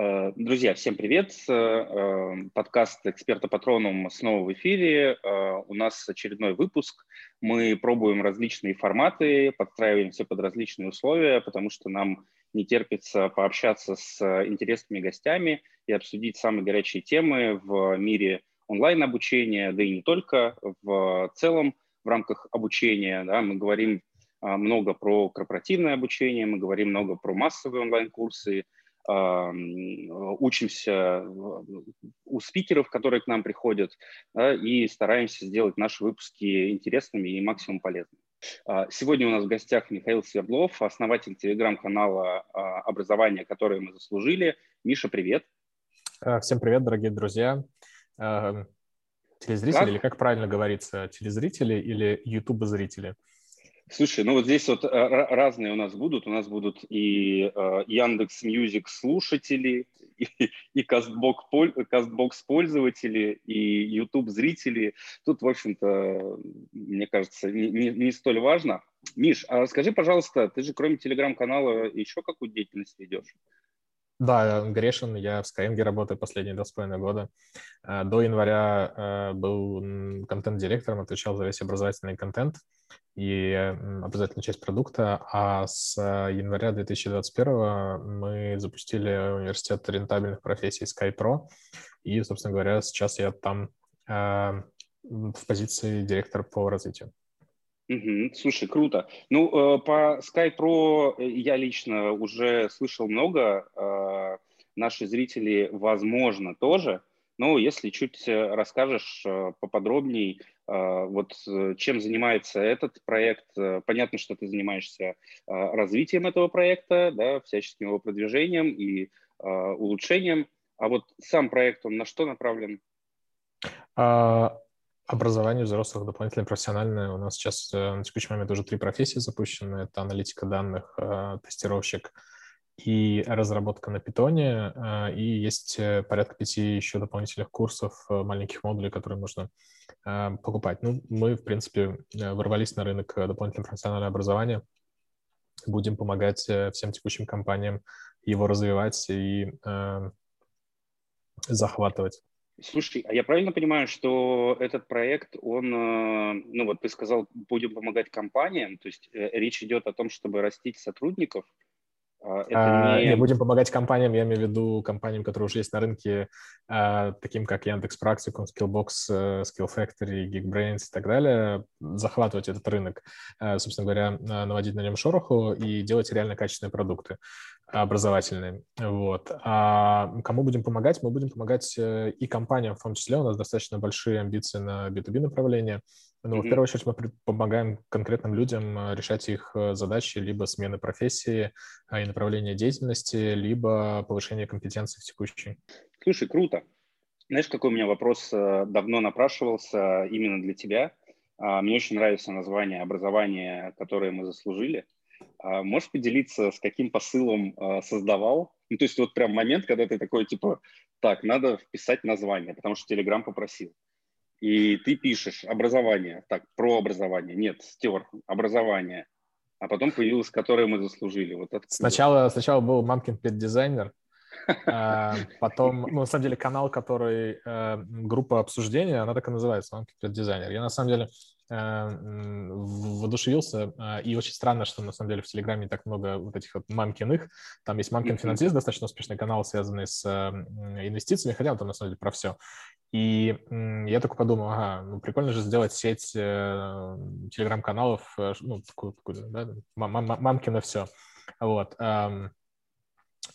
Э, друзья, всем привет. Э, э, подкаст «Эксперта Патроном» снова в эфире. У нас очередной выпуск. Мы пробуем различные форматы, подстраиваемся под различные условия, потому что нам не терпится пообщаться с интересными гостями и обсудить самые горячие темы в мире онлайн-обучения, да и не только. В целом, в рамках обучения да, мы говорим много про корпоративное обучение, мы говорим много про массовые онлайн-курсы – учимся у спикеров, которые к нам приходят, да, и стараемся сделать наши выпуски интересными и максимум полезными. А, сегодня у нас в гостях Михаил Свердлов, основатель телеграм-канала а, «Образование, которое мы заслужили». Миша, привет. А, всем привет, дорогие друзья. Телезрители, как? или как правильно говорится, телезрители или ютубозрители? зрители Слушай, ну вот здесь вот э, разные у нас будут. У нас будут и э, Яндекс Music слушатели, и, и Castbox пользователи, и YouTube зрители. Тут, в общем-то, мне кажется, не, не, не столь важно. Миш, а скажи, пожалуйста, ты же кроме телеграм-канала еще какую деятельность ведешь? Да, Грешин, я в Skyeng работаю последние два с половиной года. Э, до января был контент-директором, отвечал за весь образовательный контент и обязательно часть продукта, а с э, января 2021 мы запустили университет рентабельных профессий SkyPro, и, собственно говоря, сейчас я там э, в позиции директора по развитию. Угу, слушай, круто. Ну, э, по SkyPro я лично уже слышал много, наши зрители, возможно, тоже, но если чуть расскажешь поподробнее, а, вот э, чем занимается этот проект? Э, понятно, что ты занимаешься а, развитием этого проекта, да, всяческим его продвижением и а, улучшением. А вот сам проект, он на что направлен? Образование взрослых дополнительное профессиональное. У нас сейчас э, на текущий момент уже три профессии запущены. Это аналитика данных, тестировщик и разработка на питоне, а, и есть э, порядка пяти еще дополнительных курсов, э, маленьких модулей, которые можно а, покупать. Ну, мы, в принципе, э, ворвались на рынок дополнительного профессионального образования, будем помогать всем текущим компаниям его развивать и захватывать. Слушай, а я правильно понимаю, что этот проект, он, ну вот ты сказал, будем помогать компаниям, то есть речь идет о том, чтобы растить сотрудников, это а, не... Будем помогать компаниям, я имею в виду компаниям, которые уже есть на рынке, а, таким как Яндекс Практикум, Skillbox, э, Skill Factory, Geekbrains и так далее, захватывать этот рынок, а, собственно говоря, наводить на нем шороху и делать реально качественные продукты образовательные. Вот. А кому будем помогать? Мы будем помогать э, и компаниям, в том числе. У нас достаточно большие амбиции на B2B направление. Но mm-hmm. в первую очередь мы помогаем конкретным людям э, решать их э, задачи либо смены профессии и направления деятельности, либо повышение компетенции в текущей. Слушай, круто. Знаешь, какой у меня вопрос давно напрашивался именно для тебя? А, мне очень нравится название образования, которое мы заслужили – а можешь поделиться, с каким посылом а, создавал? Ну, то есть вот прям момент, когда ты такой, типа, так, надо вписать название, потому что Телеграм попросил. И ты пишешь образование, так, про образование. Нет, стер, образование. А потом появилось, которое мы заслужили. Вот это. Сначала, сначала был мамкин педдизайнер, потом, ну, на самом деле, канал, который э, группа обсуждения, она так и называется, мамкин педдизайнер. Я, на самом деле, Э, воодушевился. А, и очень странно, что на самом деле в Телеграме так много вот этих вот мамкиных. Там есть мамкин финансист, достаточно успешный канал, связанный с инвестициями, хотя он там на самом деле про все. И я такой подумал, ага, ну прикольно же сделать сеть э, телеграм-каналов, э, ну, такую, такую да, мамкина все. Вот.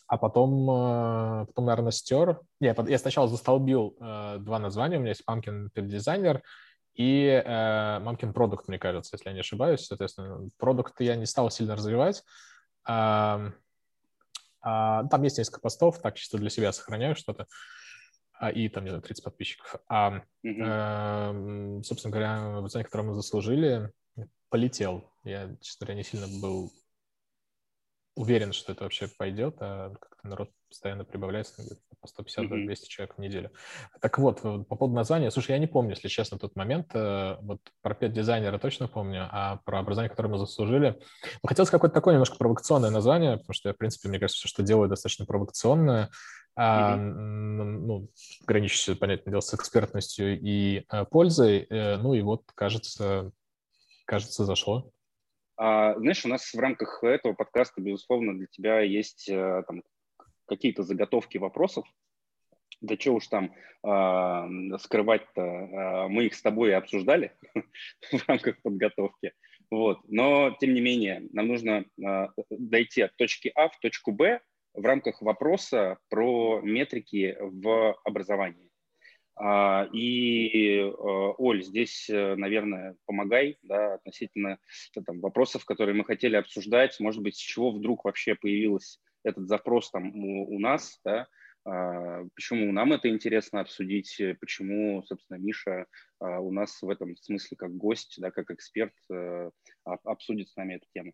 А потом, потом, наверное, стер. Я, я сначала застолбил два названия. У меня есть Pumpkin Designер и э, Мамкин продукт, мне кажется, если я не ошибаюсь. Соответственно, продукт я не стал сильно развивать. А, а, там есть несколько постов, так чисто для себя сохраняю что-то. А, и там, не знаю, 30 подписчиков. А, mm-hmm. э, собственно говоря, оценка, которую мы заслужили, полетел. Я, честно говоря, не сильно был уверен, что это вообще пойдет, а как-то народ постоянно прибавляется, по 150 mm-hmm. 200 человек в неделю. Так вот, по поводу названия, слушай, я не помню, если честно, тот момент, э, вот про пять дизайнера точно помню, а про образование, которое мы заслужили, ну, хотелось какое-то такое немножко провокационное название, потому что я, в принципе, мне кажется, все, что делаю, достаточно провокационное, а, ну, граничащие, понятное дело, с экспертностью и а, пользой. Э, ну и вот, кажется, кажется, зашло. А, знаешь, у нас в рамках этого подкаста, безусловно, для тебя есть э, там, какие-то заготовки вопросов. Да что уж там э, скрывать-то, э, мы их с тобой обсуждали в рамках подготовки. Вот. Но, тем не менее, нам нужно э, дойти от точки А в точку Б в рамках вопроса про метрики в образовании. А, и, э, Оль, здесь, э, наверное, помогай да, относительно там, вопросов, которые мы хотели обсуждать. Может быть, с чего вдруг вообще появился этот запрос там у, у нас, да, а, почему нам это интересно обсудить, почему, собственно, Миша у нас в этом смысле как гость, да, как эксперт э, обсудит с нами эту тему.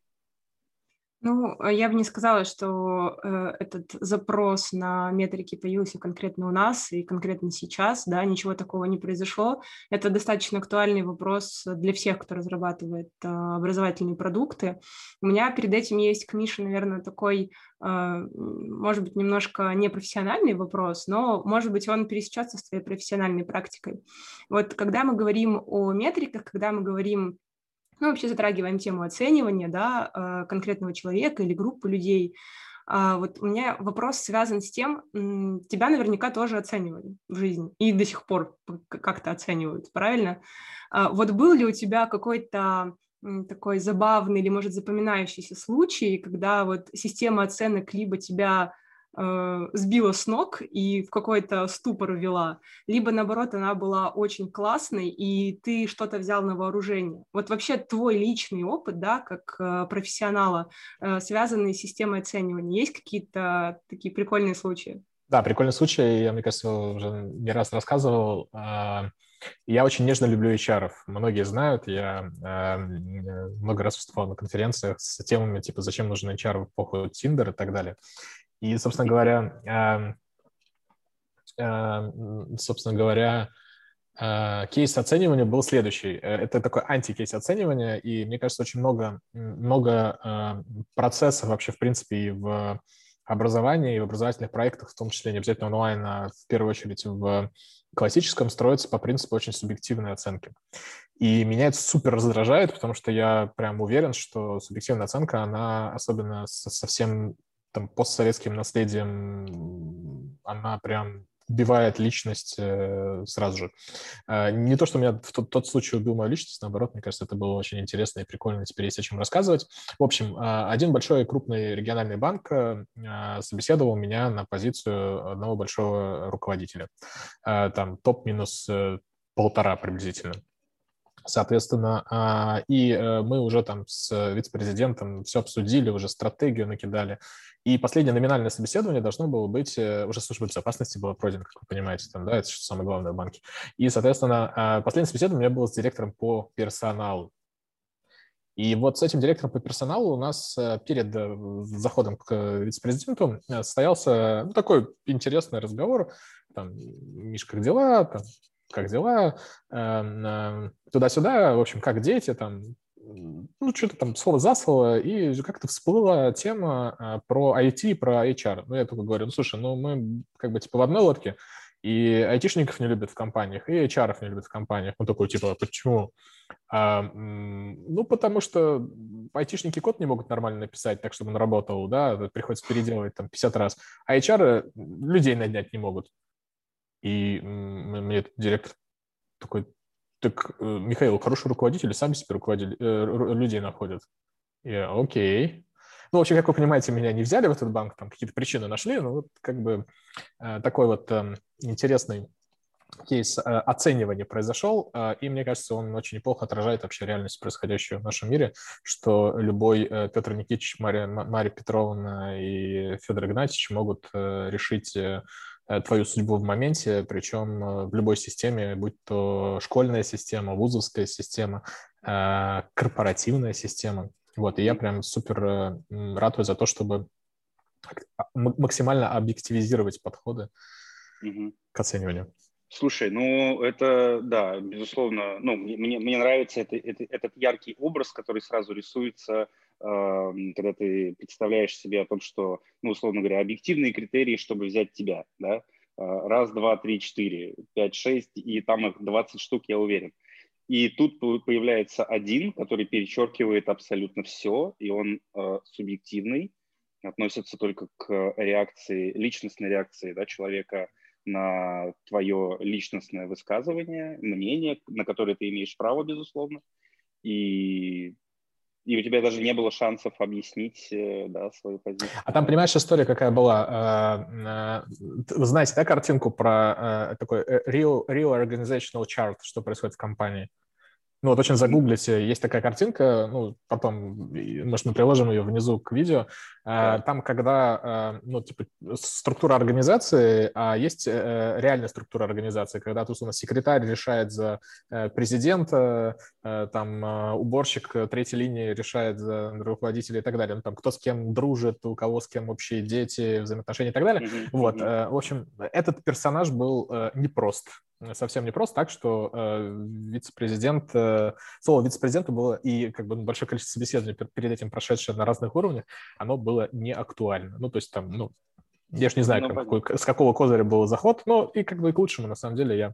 Ну, а я бы не сказала, что э, этот запрос на метрики появился конкретно у нас и конкретно сейчас, да, ничего такого не произошло. Это достаточно актуальный вопрос для всех, кто разрабатывает э, образовательные продукты. У меня перед этим есть к Мише, наверное, такой, э, может быть, немножко непрофессиональный вопрос, но, может быть, он пересечется с твоей профессиональной практикой. Вот когда мы говорим о метриках, когда мы говорим мы вообще затрагиваем тему оценивания да, э, конкретного человека или группы людей. А вот у меня вопрос связан с тем, тебя наверняка тоже оценивали в жизни и до сих пор как-то оценивают, правильно? А вот был ли у тебя какой-то такой забавный или, может, запоминающийся случай, когда вот система оценок либо тебя сбила с ног и в какой-то ступор ввела, либо наоборот она была очень классной и ты что-то взял на вооружение. Вот вообще твой личный опыт, да, как э, профессионала, э, связанный с системой оценивания, есть какие-то такие прикольные случаи? Да, прикольный случай, я, мне кажется, уже не раз рассказывал. А, я очень нежно люблю HR. Многие знают, я э, много раз выступал на конференциях с темами типа «Зачем нужен HR в эпоху Tinder» и так далее. И, собственно говоря, собственно говоря, а, кейс оценивания был следующий. Э, это такой антикейс оценивания, и мне кажется, очень много, много а, процессов вообще, в принципе, и в образовании, и в образовательных проектах, в том числе не обязательно онлайн, а в первую очередь в классическом, строится по принципу очень субъективной оценки. И меня это супер раздражает, потому что я прям уверен, что субъективная оценка, она особенно со всем там, постсоветским наследием, она прям убивает личность э, сразу же. Э, не то, что меня в тот, тот случай убил мою личность, наоборот, мне кажется, это было очень интересно и прикольно, теперь есть о чем рассказывать. В общем, э, один большой крупный региональный банк э, собеседовал меня на позицию одного большого руководителя. Э, там топ минус э, полтора приблизительно. Соответственно, а, и э, мы уже там с вице-президентом все обсудили, уже стратегию накидали. И последнее номинальное собеседование должно было быть, э, уже служба безопасности было пройдено, как вы понимаете, там, да, это самое главное в банке. И, соответственно, а, последнее собеседование у меня было с директором по персоналу. И вот с этим директором по персоналу у нас э, перед заходом к вице-президенту состоялся ну, такой интересный разговор. Там, Миш, как дела? Там, как дела, эм, эм, туда-сюда, в общем, как дети, там, ну, что-то там слово за слово, и как-то всплыла тема э, про IT, про HR. Ну, я только говорю, ну, слушай, ну, мы как бы типа в одной лодке, и айтишников не любят в компаниях, и HR не любят в компаниях. Ну, такой, типа, почему? А, ну, потому что айтишники код не могут нормально написать так, чтобы он работал, да, приходится переделывать там 50 раз, а HR людей нанять не могут. И мне директор такой, так, э, Михаил, хороший руководитель, сами себе руководили, э, людей находят. Я, окей. Ну, в общем, как вы понимаете, меня не взяли в этот банк, там какие-то причины нашли, ну, вот как бы э, такой вот э, интересный кейс оценивания произошел, и мне кажется, он очень неплохо отражает вообще реальность, происходящую в нашем мире, что любой Петр Никитич, Мария, Мария Петровна и Федор Игнатьевич могут решить твою судьбу в моменте, причем э, в любой системе, будь то школьная система, вузовская система, э, корпоративная система. Вот, и я прям супер ратую за то, чтобы а, максимально объективизировать подходы угу. к оцениванию. Слушай, ну это, да, безусловно, ну, мне, мне нравится это, это, этот яркий образ, который сразу рисуется когда ты представляешь себе о том, что, ну, условно говоря, объективные критерии, чтобы взять тебя, да, раз, два, три, четыре, пять, шесть, и там их 20 штук, я уверен. И тут появляется один, который перечеркивает абсолютно все, и он э, субъективный, относится только к реакции, личностной реакции да, человека на твое личностное высказывание, мнение, на которое ты имеешь право, безусловно. И и у тебя даже не было шансов объяснить э, да, свою позицию. А там, понимаешь, история какая была? Э, э, вы знаете, да, картинку про такой real, real organizational chart, что происходит в компании? Ну вот очень загуглите, есть такая картинка, ну потом, может, мы приложим ее внизу к видео. Да. Там, когда, ну, типа, структура организации, а есть реальная структура организации, когда тут у нас секретарь решает за президента, там уборщик третьей линии решает за руководителя и так далее. Ну, там кто с кем дружит, у кого с кем общие дети, взаимоотношения и так далее. Mm-hmm. Вот, в общем, этот персонаж был непрост совсем не просто так, что э, вице-президент, э, слово вице-президента было и как бы большое количество собеседований перед этим прошедшее на разных уровнях, оно было не актуально. Ну, то есть там, ну, я же не знаю, ну, какой, с какого козыря был заход, но и как бы и к лучшему, на самом деле, я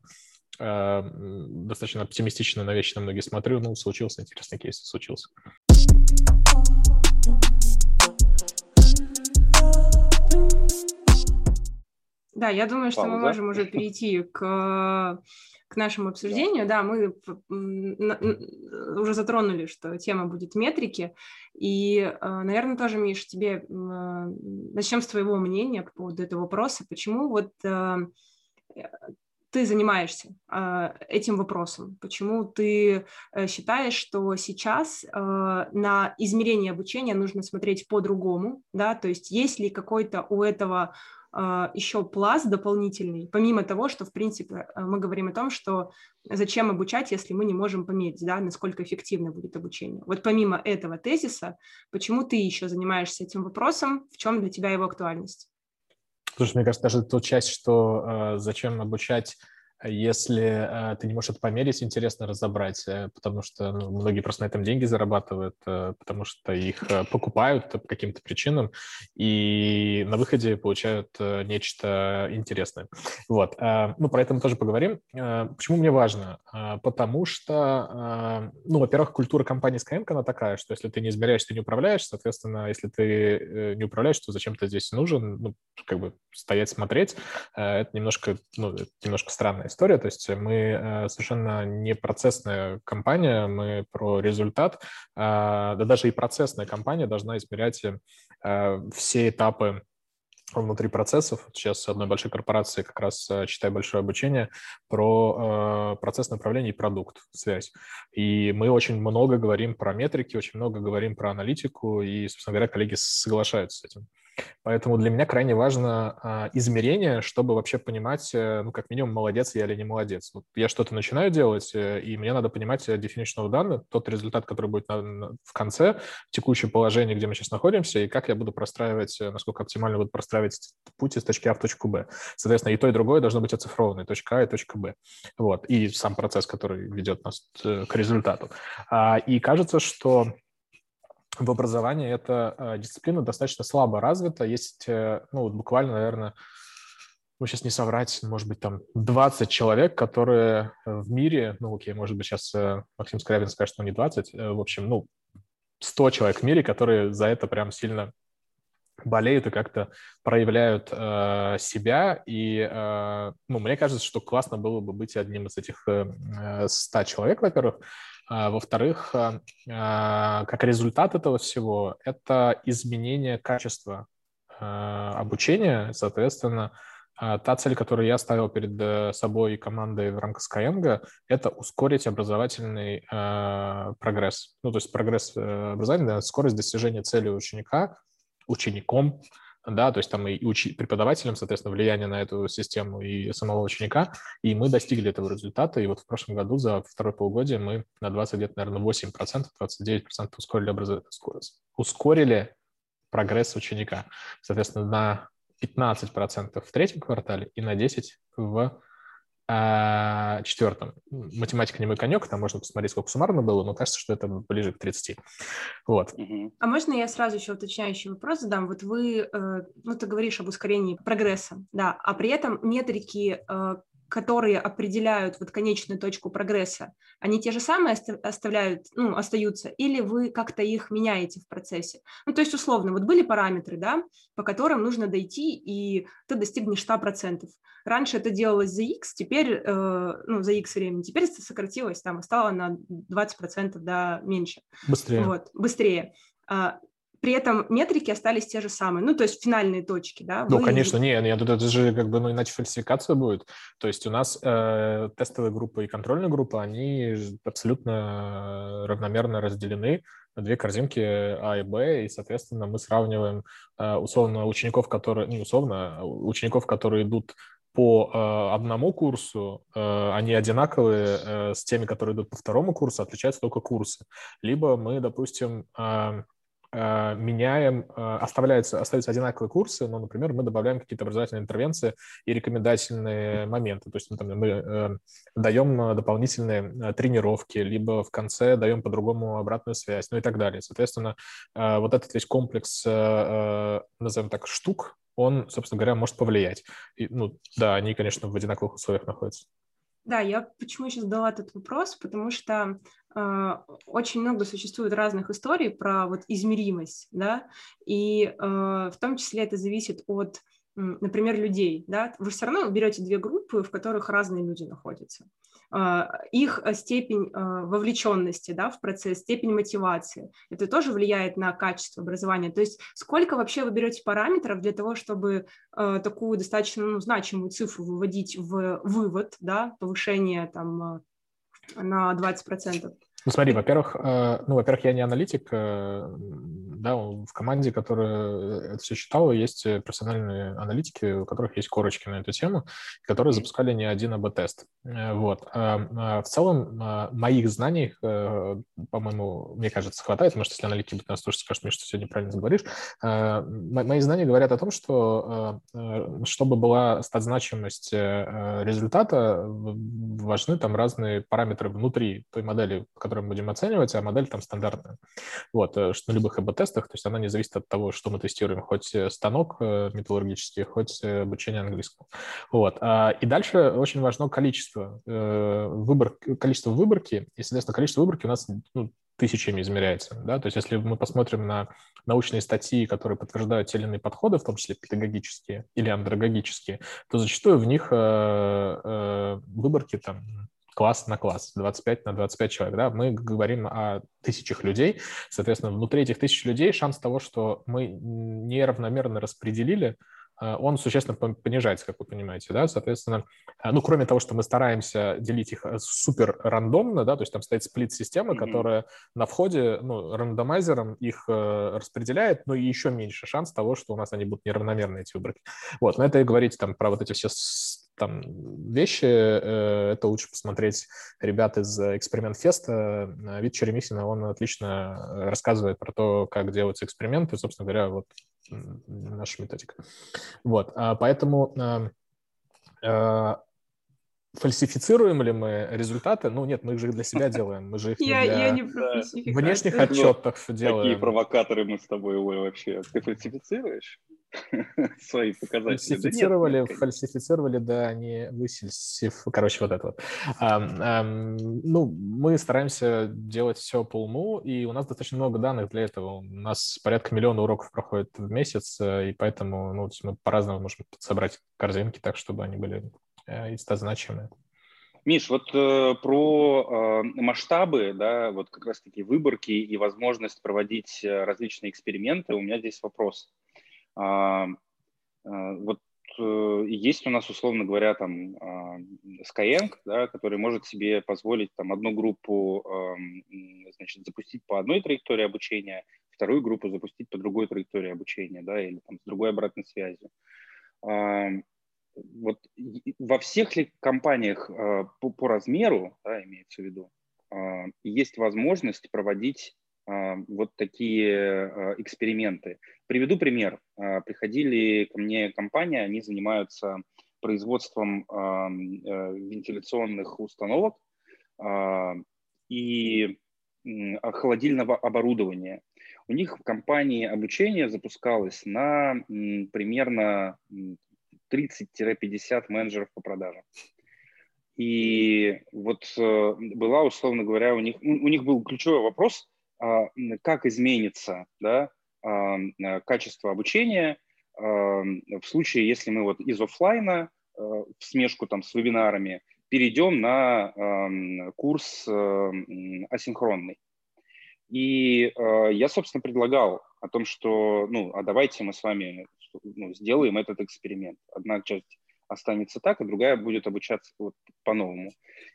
э, достаточно оптимистично на вещи на многие смотрю. Ну, случился интересный кейс, случился. Да, я думаю, что Пауза. мы можем уже перейти к, к нашему обсуждению. Да, мы уже затронули, что тема будет метрики. И, э, наверное, тоже, Миш, тебе начнем с твоего мнения по поводу этого вопроса. Почему вот э, ты занимаешься э, этим вопросом? Почему ты считаешь, что сейчас на измерение обучения нужно смотреть по-другому? Да? То есть есть ли какой-то у этого еще пласт дополнительный, помимо того, что, в принципе, э, мы говорим о том, что зачем обучать, если мы не можем померить, да, насколько эффективно будет обучение. Вот помимо этого тезиса, почему ты еще занимаешься этим вопросом, в чем для тебя его актуальность? Слушай, мне кажется, даже ту часть, что э, зачем обучать если э, ты не можешь это померить, интересно разобрать, э, потому что ну, многие просто на этом деньги зарабатывают, э, потому что их э, покупают по каким-то причинам и на выходе получают э, нечто интересное. Вот. Э, ну, про это мы тоже поговорим. Почему мне важно? Потому что, ну, во-первых, культура компании Skyeng, она такая, что если ты не измеряешь, ты не управляешь, соответственно, если ты не управляешь, то зачем ты здесь нужен? Ну, как бы стоять, смотреть, это немножко, ну, немножко странно история. То есть мы э, совершенно не процессная компания, мы про результат. А, да даже и процессная компания должна измерять э, все этапы внутри процессов. Сейчас одной большой корпорации как раз э, читаю большое обучение про э, процесс направления и продукт, связь. И мы очень много говорим про метрики, очень много говорим про аналитику, и, собственно говоря, коллеги соглашаются с этим. Поэтому для меня крайне важно а, измерение, чтобы вообще понимать, э, ну, как минимум, молодец я или не молодец. Вот я что-то начинаю делать, э, и мне надо понимать э, definition of done, тот результат, который будет в конце, текущее положение, где мы сейчас находимся, и как я буду простраивать, насколько оптимально буду простраивать путь из точки А в точку Б. Соответственно, и то, и другое должно быть оцифровано, точка А и точка Б. Вот. И сам процесс, который ведет нас к результату. А, и кажется, что в образовании эта э, дисциплина достаточно слабо развита. Есть, э, ну, вот буквально, наверное, ну, сейчас не соврать, может быть, там 20 человек, которые в мире, ну, окей, может быть, сейчас э, Максим Скрябин скажет, что не 20, в общем, ну, 100 человек в мире, которые за это прям сильно болеют и как-то проявляют э, себя. И э, ну, мне кажется, что классно было бы быть одним из этих э, 100 человек, во-первых. А, во-вторых, а, а, как результат этого всего, это изменение качества обучения, соответственно, та цель, которую я ставил перед э, собой и командой в рамках Skyeng, это ускорить образовательный прогресс. Ну, то есть прогресс э, образования, скорость достижения цели ученика, учеником, да, то есть там и учи, преподавателям, соответственно, влияние на эту систему и самого ученика, и мы достигли этого результата, и вот в прошлом году за второе полугодие мы на 20, где-то, наверное, 8%, 29% ускорили, образ... ускорили прогресс ученика, соответственно, на 15% в третьем квартале и на 10% в а четвертом. Математика не мой конек, там можно посмотреть, сколько суммарно было, но кажется, что это ближе к 30. Вот. А можно я сразу еще уточняющий вопрос задам? Вот вы, э, ну, ты говоришь об ускорении прогресса, да, а при этом метрики э, которые определяют вот конечную точку прогресса, они те же самые оставляют, ну, остаются, или вы как-то их меняете в процессе? Ну, то есть, условно, вот были параметры, да, по которым нужно дойти, и ты достигнешь 100%. Раньше это делалось за X, теперь, э, ну, за X времени, теперь это сократилось, там, стало на 20%, да, меньше. Быстрее. Вот, быстрее. При этом метрики остались те же самые, ну, то есть финальные точки, да? Ну, Вы... конечно, не, нет, это же как бы, ну, иначе фальсификация будет. То есть у нас э, тестовая группа и контрольная группа, они абсолютно равномерно разделены на две корзинки А и Б, и, соответственно, мы сравниваем э, условно учеников, которые, не условно, а учеников, которые идут по э, одному курсу, э, они одинаковые э, с теми, которые идут по второму курсу, отличаются только курсы. Либо мы, допустим, э, Э, меняем, э, оставляются, остаются одинаковые курсы, но, например, мы добавляем какие-то образовательные интервенции и рекомендательные моменты. То есть ну, там, мы э, даем дополнительные тренировки, либо в конце даем по-другому обратную связь, ну и так далее. Соответственно, вот этот весь комплекс, назовем так, штук, он, собственно говоря, может повлиять. И, ну, да, они, конечно, в одинаковых условиях находятся. Да, я почему сейчас задала этот вопрос, потому что э, очень много существует разных историй про вот измеримость, да, и э, в том числе это зависит от, например, людей, да, вы все равно берете две группы, в которых разные люди находятся. А, их э, степень а, вовлеченности да, в процесс, степень мотивации. Это тоже влияет на качество образования. То есть сколько вообще вы берете параметров для того, чтобы а, такую достаточно ну, значимую цифру выводить в вывод, да, повышение там, на 20%? Ну, смотри, во-первых, э, ну, во-первых, я не аналитик, э, да, в команде, которая это все считала, есть профессиональные аналитики, у которых есть корочки на эту тему, которые запускали не один АБ-тест. Э, вот. В целом, моих знаний, по-моему, мне кажется, хватает, потому что если аналитики будут нас слушать, скажут мне, что сегодня правильно говоришь. Мои знания говорят о том, что чтобы была стать значимость результата, важны там разные параметры внутри той модели, которая которую мы будем оценивать, а модель там стандартная. Вот, э, что на любых АБ-тестах, то есть она не зависит от того, что мы тестируем, хоть э, станок э, металлургический, хоть обучение английскому. Вот. А, и дальше очень важно количество, выбор, количество выборки, и, соответственно, количество выборки у нас ну, тысячами измеряется. Да? То есть если мы посмотрим на научные статьи, которые подтверждают те или иные подходы, в том числе педагогические или андрогогические, то зачастую в них выборки там класс на класс, 25 на 25 человек, да, мы говорим о тысячах людей, соответственно, внутри этих тысяч людей шанс того, что мы неравномерно распределили, э, он существенно понижается, как вы понимаете, да, соответственно, э, ну, кроме того, что мы стараемся делить их э, супер рандомно, да, то есть там стоит сплит-система, mm-hmm. которая на входе, ну, рандомайзером их распределяет, но и еще меньше шанс того, что у нас они будут неравномерные, эти выборки. Вот, но это и говорить там про вот эти все там вещи, э, это лучше посмотреть ребят из Эксперимент Феста. Э, Вид Черемисина, он отлично рассказывает про то, как делаются эксперименты, собственно говоря, вот наша методика. Вот, а поэтому э, фальсифицируем ли мы результаты? Ну, нет, мы их же для себя делаем, мы же их я, для я не внешних отчетов делаем. Какие провокаторы мы с тобой, Ой, вообще? Ты фальсифицируешь? свои показатели. Фальсифицировали, да фальсифицировали, да, не высельсив. Короче, вот это вот. А, а, ну, мы стараемся делать все по уму, и у нас достаточно много данных для этого. У нас порядка миллиона уроков проходит в месяц, э, и поэтому ну, мы по-разному можем собрать корзинки так, чтобы они были э, истозначимые. Миш, вот э, про э, масштабы, да, вот как раз-таки выборки и возможность проводить э, различные эксперименты, у меня здесь вопрос. Вот э, есть у нас, условно говоря, там а, Skyeng, да, который может себе позволить там одну группу значит, запустить по одной траектории обучения, вторую группу запустить по другой траектории обучения, да, или там с другой обратной связью. Вот во всех ли компаниях по, по размеру, да, имеется в виду, есть возможность проводить а, вот такие а, эксперименты. Приведу пример. А, приходили ко мне компания, они занимаются производством вентиляционных установок и холодильного оборудования. У них в компании обучение запускалось на примерно 30-50 менеджеров по продажам. И вот э, была, условно говоря, у них, у них был ключевой вопрос, а, как изменится да, а, качество обучения в случае, если мы вот из офлайна э, в смешку там с вебинарами перейдем на курс э, асинхронный. И я, собственно, предлагал о том, что, ну, а давайте мы с вами ну, сделаем этот эксперимент. Одна часть останется так, а другая будет обучаться вот по-новому.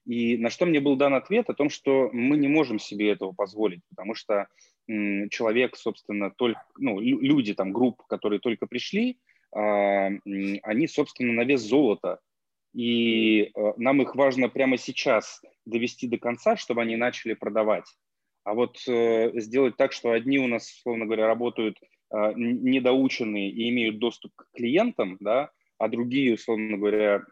И на что мне был дан ответ о том, что мы не можем себе этого позволить, потому что человек, собственно, только, ну, люди, там, групп, которые только пришли, а, они, собственно, на вес золота. И а, нам их важно прямо сейчас довести до конца, чтобы они начали продавать. А вот э, сделать так, что одни у нас, условно говоря, работают э, недоученные и имеют доступ к клиентам, да, а другие, условно говоря,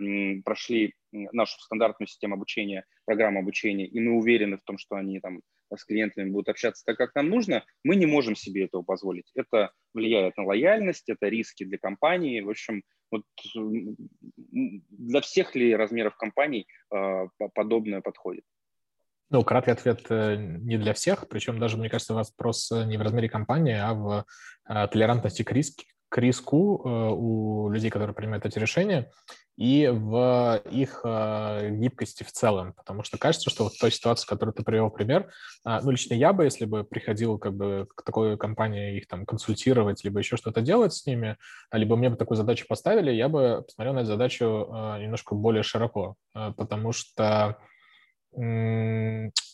прошли нашу стандартную систему обучения, программу обучения, и мы уверены в том, что они там с клиентами будут общаться так, как нам нужно, мы не можем себе этого позволить. Это влияет на лояльность, это риски для компании. В общем, вот для всех ли размеров компаний э, подобное подходит? Ну, краткий ответ э, не для всех, причем даже, мне кажется, вопрос не в размере компании, а в э, толерантности к, риск, к риску э, у людей, которые принимают эти решения, и в их э, гибкости в целом. Потому что кажется, что вот той ситуации, которую ты привел пример, а, ну, лично я бы, если бы приходил как бы к такой компании их там консультировать, либо еще что-то делать с ними, либо мне бы такую задачу поставили, я бы посмотрел на эту задачу э, немножко более широко, потому что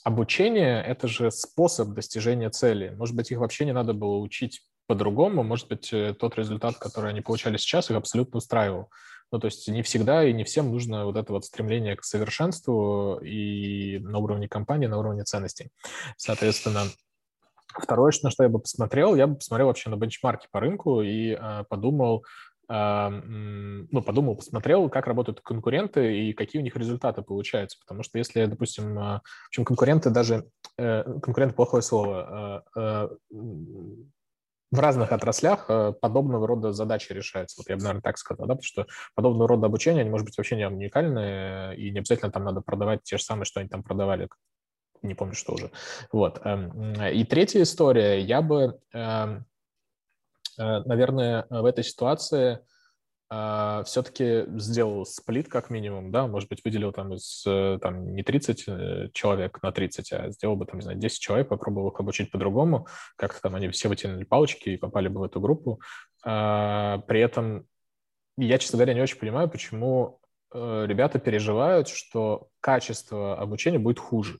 обучение – это же способ достижения цели. Может быть, их вообще не надо было учить по-другому. Может быть, э, тот результат, который они получали сейчас, их абсолютно устраивал. Ну, то есть не всегда и не всем нужно вот это вот стремление к совершенству и на уровне компании, на уровне ценностей. Соответственно, второе, на что я бы посмотрел, я бы посмотрел вообще на бенчмарки по рынку и э, подумал, ну, подумал, посмотрел, как работают конкуренты и какие у них результаты получаются. Потому что если, допустим, а, в общем, конкуренты даже, э, конкуренты плохое слово, а, в разных отраслях э, подобного рода задачи решаются. Вот я бы, наверное, так сказал, да, потому что подобного рода обучение, они, может быть, вообще не уникальны, и не обязательно там надо продавать те же самые, что они там продавали, не помню, что уже. Вот. Эм, и третья история, я бы, эм, э, наверное, в этой ситуации все-таки сделал сплит как минимум, да, может быть, выделил там из, э, там, не 30 э, человек на 30, а сделал бы там, не знаю, 10 человек, попробовал их обучить по-другому, как-то там они все вытянули палочки и попали бы в эту группу. А, при этом я, честно говоря, не очень понимаю, почему э, ребята переживают, что качество обучения будет хуже.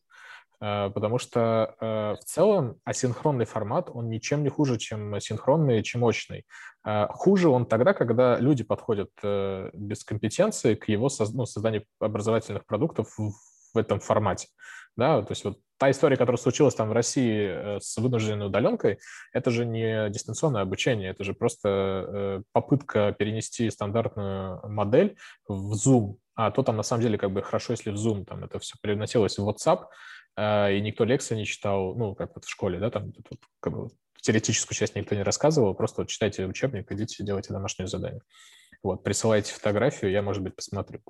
Э, потому что э, в целом асинхронный формат, он ничем не хуже, чем синхронный, чем очный. Э, хуже он тогда, когда люди подходят без компетенции к его ну, созданию образовательных продуктов в этом формате. Да, то есть вот та история, которая случилась там в России с вынужденной удаленкой, это же не дистанционное обучение, это же просто попытка перенести стандартную модель в Zoom, а то там на самом деле как бы хорошо, если в Zoom там это все переносилось в WhatsApp, и никто лекции не читал, ну, как вот в школе, да, там тут, как бы, теоретическую часть никто не рассказывал, просто вот читайте учебник, идите, делайте домашнее задание. Вот, присылайте фотографию, я, может быть, посмотрю.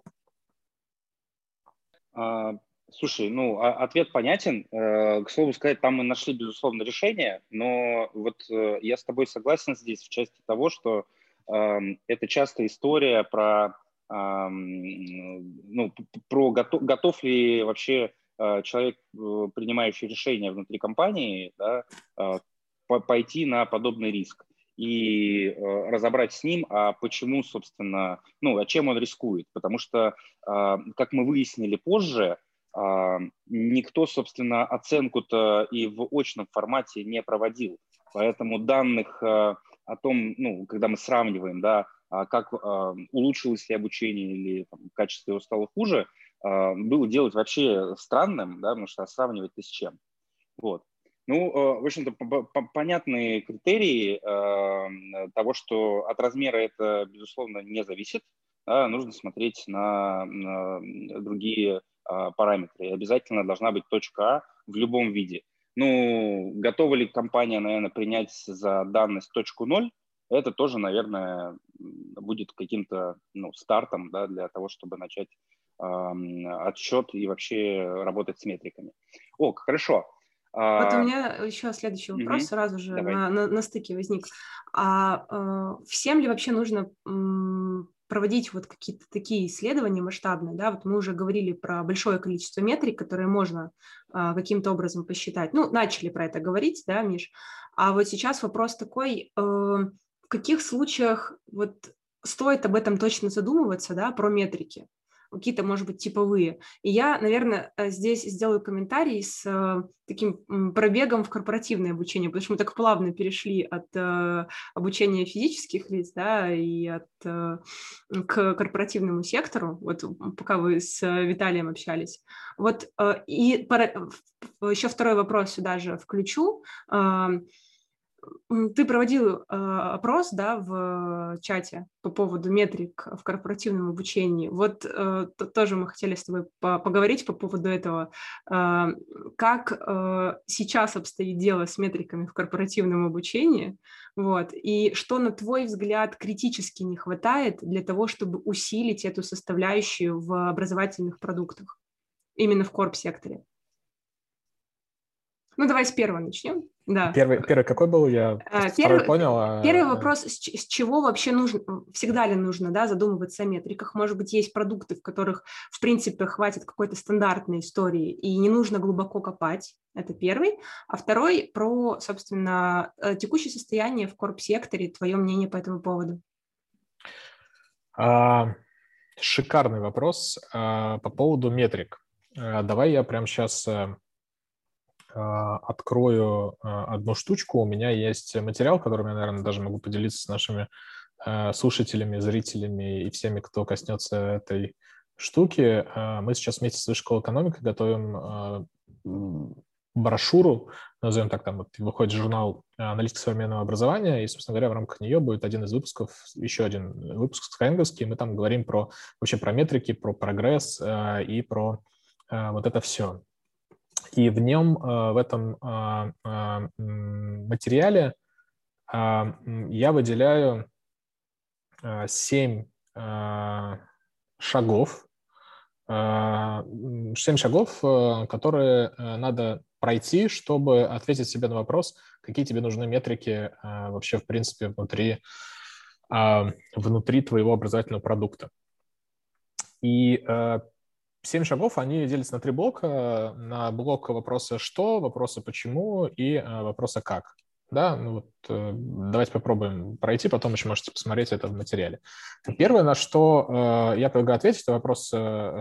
А, слушай, ну, а, ответ понятен. Э, к слову сказать, там мы нашли, безусловно, решение, но вот э, я с тобой согласен здесь в части того, что эм, это часто история про, ну, про готов, готов ли вообще человек, э, принимающий решения внутри компании, да, э, пойти на подобный риск и разобрать с ним, а почему, собственно, ну, а чем он рискует. Потому что, как мы выяснили позже, никто, собственно, оценку-то и в очном формате не проводил. Поэтому данных о том, ну, когда мы сравниваем, да, а как улучшилось ли обучение или там, качество его стало хуже, было делать вообще странным, да, потому что сравнивать-то с чем. Вот. Ну, а, в общем-то, понятные критерии а, того, что от размера это, безусловно, не зависит. да, нужно смотреть на, на другие а, параметры. Обязательно должна быть точка А в любом виде. Ну, готова ли компания, наверное, принять за данность точку 0? Это тоже, наверное, будет каким-то ну, стартом да, для того, чтобы начать отсчет и вообще работать с метриками. О, хорошо. Вот у меня еще следующий вопрос угу. сразу же на, на, на стыке возник. А э, всем ли вообще нужно м, проводить вот какие-то такие исследования масштабные, да, вот мы уже говорили про большое количество метрик, которые можно э, каким-то образом посчитать. Ну, начали про это говорить, да, Миш. А вот сейчас вопрос такой, э, в каких случаях вот стоит об этом точно задумываться, да, про метрики? Какие-то, может быть, типовые. И я, наверное, э, здесь сделаю комментарий с э, таким пробегом в корпоративное обучение, потому что мы так плавно перешли от э, обучения физических лиц, да, и от, к корпоративному сектору, вот пока вы с Виталием общались. Вот, и еще второй вопрос сюда же включу ты проводил э, опрос, да, в чате по поводу метрик в корпоративном обучении. Вот э, тоже мы хотели с тобой по поговорить по поводу этого. Э, как э, сейчас обстоит дело с метриками в корпоративном обучении? Вот, и что, на твой взгляд, критически не хватает для того, чтобы усилить эту составляющую в образовательных продуктах, именно в корп-секторе? Ну, давай с первого начнем. Да. Первый, первый какой был? Я а, первый, понял. А... Первый вопрос, с, с чего вообще нужно, всегда ли нужно да, задумываться о метриках? Может быть, есть продукты, в которых, в принципе, хватит какой-то стандартной истории, и не нужно глубоко копать. Это первый. А второй про, собственно, э, текущее состояние в корп-секторе, твое мнение по этому поводу. А, шикарный вопрос а, по поводу метрик. А, давай я прямо сейчас э, а, открою а, одну штучку. У меня есть материал, которым я, наверное, даже могу поделиться с нашими а, слушателями, зрителями и всеми, кто коснется этой штуки. Мы сейчас вместе с Высшей школой экономики готовим брошюру, назовем так, там вот выходит журнал «Аналитика современного образования», и, собственно говоря, в рамках нее будет один из выпусков, еще один выпуск скайнговский, мы там говорим про вообще про метрики, про прогресс и про вот это все. И в нем, э, в этом э, э, материале я выделяю семь шагов, семь шагов, которые надо пройти, чтобы ответить себе на вопрос, какие тебе нужны метрики вообще, в принципе, внутри, внутри твоего образовательного продукта. И Семь шагов, они делятся на три блока. На блок вопроса «что», вопроса «почему» и э, вопроса «как». Да, ну вот э, давайте попробуем пройти, потом еще можете посмотреть это в материале. Первое, на что э, я предлагаю ответить, это вопрос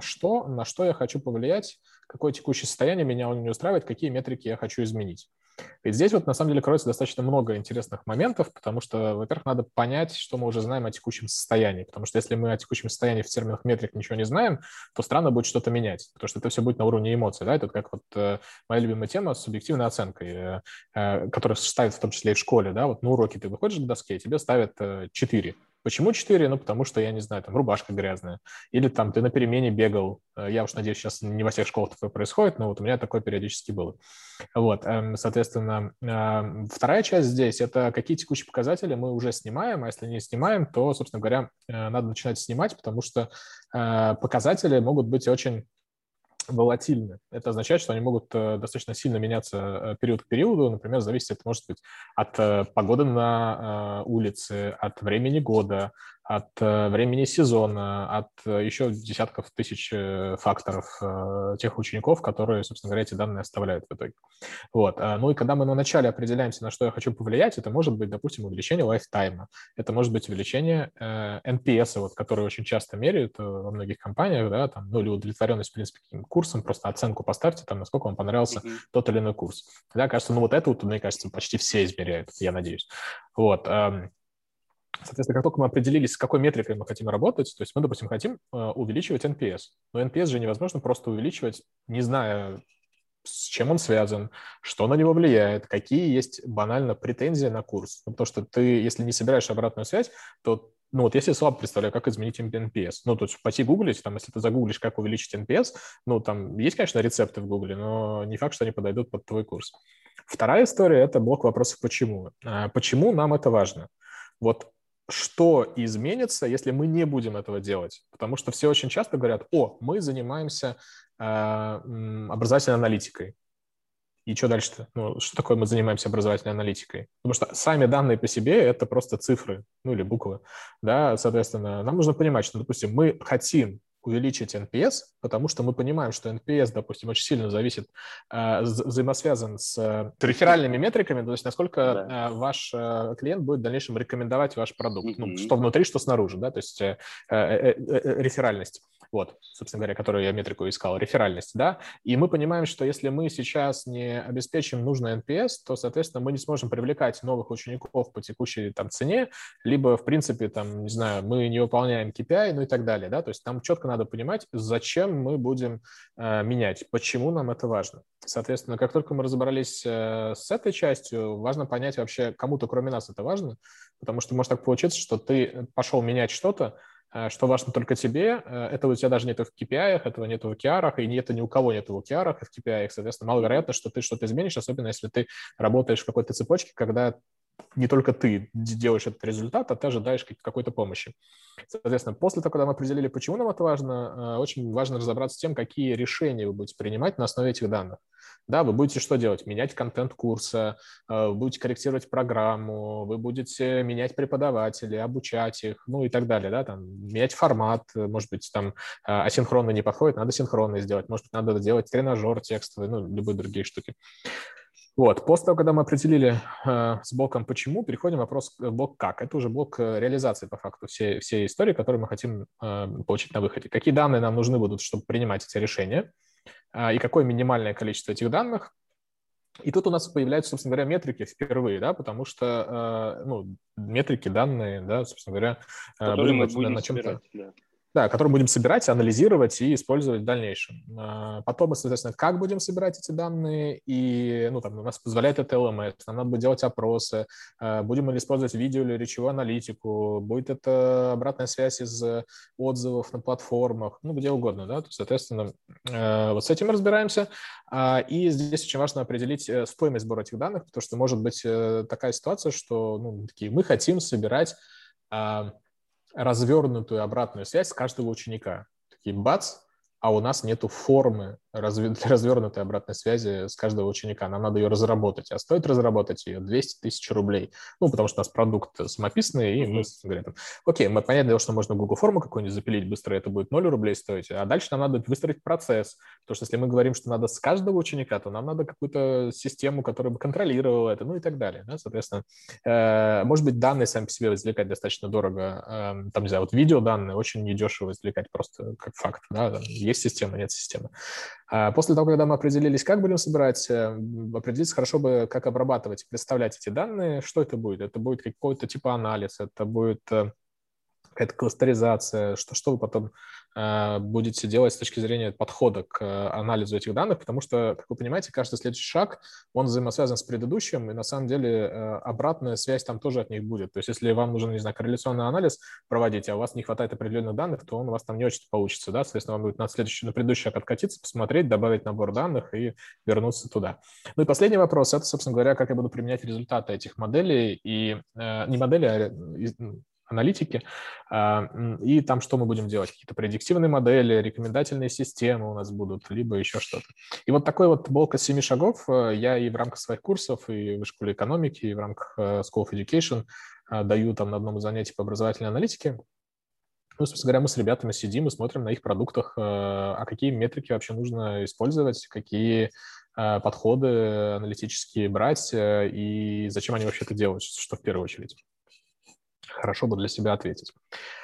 «что?», на что я хочу повлиять, какое текущее состояние меня не устраивает, какие метрики я хочу изменить. Ведь здесь вот на самом деле кроется достаточно много интересных моментов, потому что, во-первых, надо понять, что мы уже знаем о текущем состоянии, потому что если мы о текущем состоянии в терминах метрик ничего не знаем, то странно будет что-то менять, потому что это все будет на уровне эмоций, да, это как вот э, моя любимая тема с субъективной оценкой, э, э, которая ставят в том числе и в школе, да, вот на уроке ты выходишь к доске, тебе ставят э, 4, Почему 4? Ну, потому что, я не знаю, там рубашка грязная. Или там ты на перемене бегал. Э, я уж надеюсь, сейчас не во всех школах такое происходит, но вот у меня такое периодически было. Вот, эм, соответственно, эм, вторая часть здесь – это какие текущие показатели мы уже снимаем, а если не снимаем, то, собственно говоря, э, надо начинать снимать, потому что э, показатели могут быть очень волатильны. Это означает, что они могут э, достаточно сильно меняться э, период к периоду. Например, зависит это может быть от э, погоды на улице, от времени года, от э, времени сезона, от э, еще десятков тысяч э, факторов тех учеников, которые, собственно говоря, эти данные оставляют в итоге. Вот. Ну и когда мы на начале определяемся, на что я хочу повлиять, это может быть, допустим, увеличение лайфтайма, это может быть увеличение NPS, вот, которые очень часто меряют во многих компаниях, да, там, ну или удовлетворенность, в принципе, каким курсом, просто оценку поставьте, там, насколько вам понравился mm-hmm. тот или иной курс. Да, кажется, ну вот это вот, мне кажется, почти все измеряют, я надеюсь. Вот. Соответственно, как только мы определились, с какой метрикой мы хотим работать, то есть мы, допустим, хотим э, увеличивать NPS. Но NPS же невозможно просто увеличивать, не зная, с чем он связан, что на него влияет, какие есть банально претензии на курс. Ну, потому что ты, если не собираешь обратную связь, то ну вот если слабо представляю, как изменить NPS. Ну, то есть пойти гуглить, там, если ты загуглишь, как увеличить NPS, ну, там есть, конечно, рецепты в гугле, но не факт, что они подойдут под твой курс. Вторая история – это блок вопросов «почему?». А почему нам это важно? Вот что изменится, если мы не будем этого делать? Потому что все очень часто говорят, о, мы занимаемся э, образовательной аналитикой. И что дальше-то? Ну, что такое мы занимаемся образовательной аналитикой? Потому что сами данные по себе – это просто цифры, ну или буквы. Да, соответственно, нам нужно понимать, что, допустим, мы хотим увеличить NPS, потому что мы понимаем, что NPS, допустим, очень сильно зависит, э, взаимосвязан с э, реферальными метриками, то есть насколько да. э, ваш клиент будет в дальнейшем рекомендовать ваш продукт, mm-hmm. ну, что внутри, что снаружи, да, то есть реферальность. Вот, собственно говоря, которую я метрику искал, реферальность, да, и мы понимаем, что если мы сейчас не обеспечим нужный NPS, то, соответственно, мы не сможем привлекать новых учеников по текущей там цене, либо, в принципе, там, не знаю, мы не выполняем KPI, ну и так далее, да, то есть там четко надо понимать, зачем мы будем э, менять, почему нам это важно. Соответственно, как только мы разобрались э, с этой частью, важно понять вообще, кому-то кроме нас это важно, потому что может так получиться, что ты пошел менять что-то, что важно только тебе, э, этого у тебя даже нет в KPI, этого нет в OKR, и это ни у кого нет в OKR в KPI, соответственно, маловероятно, что ты что-то изменишь, особенно если ты работаешь в какой-то цепочке, когда не только ты делаешь этот результат, а ты ожидаешь какой-то помощи. Соответственно, после того, когда мы определили, почему нам это важно, э, очень важно разобраться с тем, какие решения вы будете принимать на основе этих данных. Да, вы будете что делать? Менять контент курса, э, вы будете корректировать программу, вы будете менять преподавателей, обучать их, ну и так далее, да, там, менять формат, может быть, там э, асинхронно не подходит, надо синхронно сделать, может быть, надо делать тренажер текстовый, ну, любые другие штуки. Вот. После того, когда мы определили э, с блоком «почему», переходим к вопросу блок «как». Это уже блок э, реализации, по факту, всей, всей истории, которую мы хотим э, получить на выходе. Какие данные нам нужны будут, чтобы принимать эти решения, э, и какое минимальное количество этих данных. И тут у нас появляются, собственно говоря, метрики впервые, да, потому что, э, ну, метрики, данные, да, собственно говоря, э, будем на, на чем-то... Да да, который будем собирать, анализировать и использовать в дальнейшем. А, потом соответственно, как будем собирать эти данные, и ну, там, у нас позволяет это LMS, нам надо будет делать опросы, а, будем ли использовать видео или речевую аналитику, будет это обратная связь из отзывов на платформах, ну, где угодно, да, то, соответственно, а, вот с этим разбираемся. И здесь очень важно определить э, стоимость сбора этих данных, потому что может быть э, такая ситуация, что ну, такие, мы хотим собирать развернутую обратную связь с каждого ученика. Такие бац, а у нас нету формы для развернутой обратной связи с каждого ученика. Нам надо ее разработать. А стоит разработать ее 200 тысяч рублей. Ну, потому что у нас продукт самописный, и мы говорим, окей, мы понятно, что можно Google форму какую-нибудь запилить быстро, это будет 0 рублей стоить. А дальше нам надо выстроить процесс. Потому что если мы говорим, что надо с каждого ученика, то нам надо какую-то систему, которая бы контролировала это, ну и так далее. Да? Соответственно, э, может быть, данные сами по себе извлекать достаточно дорого. Э, там, не знаю, вот видео данные очень недешево извлекать просто как факт. Да? Есть система, нет системы. А после того, когда мы определились, как будем собирать, э, определиться хорошо бы, как обрабатывать, представлять эти данные, что это будет. Это будет какой-то типа анализ, это будет э, какая-то кластеризация, что, что вы потом будете делать с точки зрения подхода к э, анализу этих данных, потому что, как вы понимаете, каждый следующий шаг, он взаимосвязан с предыдущим, и на самом деле э, обратная связь там тоже от них будет. То есть если вам нужен, не знаю, корреляционный анализ проводить, а у вас не хватает определенных данных, то он у вас там не очень получится, да, соответственно, вам будет на следующий, на предыдущий шаг откатиться, посмотреть, добавить набор данных и вернуться туда. Ну и последний вопрос, это, собственно говоря, как я буду применять результаты этих моделей, и э, не модели, а аналитики, а, и там что мы будем делать? Какие-то предиктивные модели, рекомендательные системы у нас будут, либо еще что-то. И вот такой вот из семи шагов э, я и в рамках своих курсов, и в школе экономики, и в рамках э, School of Education э, даю там на одном из занятий по образовательной аналитике. Ну, собственно говоря, мы с ребятами сидим и смотрим на их продуктах, а какие метрики вообще нужно использовать, какие подходы аналитические брать и зачем они вообще это делают, что в первую очередь хорошо бы для себя ответить.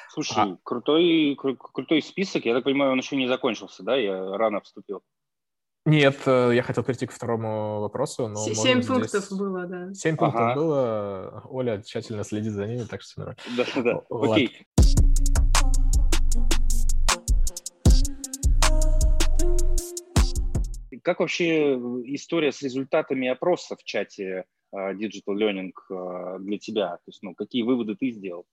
Слушай, а... крутой, кру- крутой список. Я так понимаю, он еще не закончился, да? Я рано вступил. Нет, э, я хотел перейти к второму вопросу. Но Семь пунктов здесь... было, да. Семь ага. пунктов было. Оля тщательно следит за ними, так что Да, да. Окей. Как вообще история с результатами опроса в чате Digital Learning для тебя? То есть, ну, какие выводы ты сделал?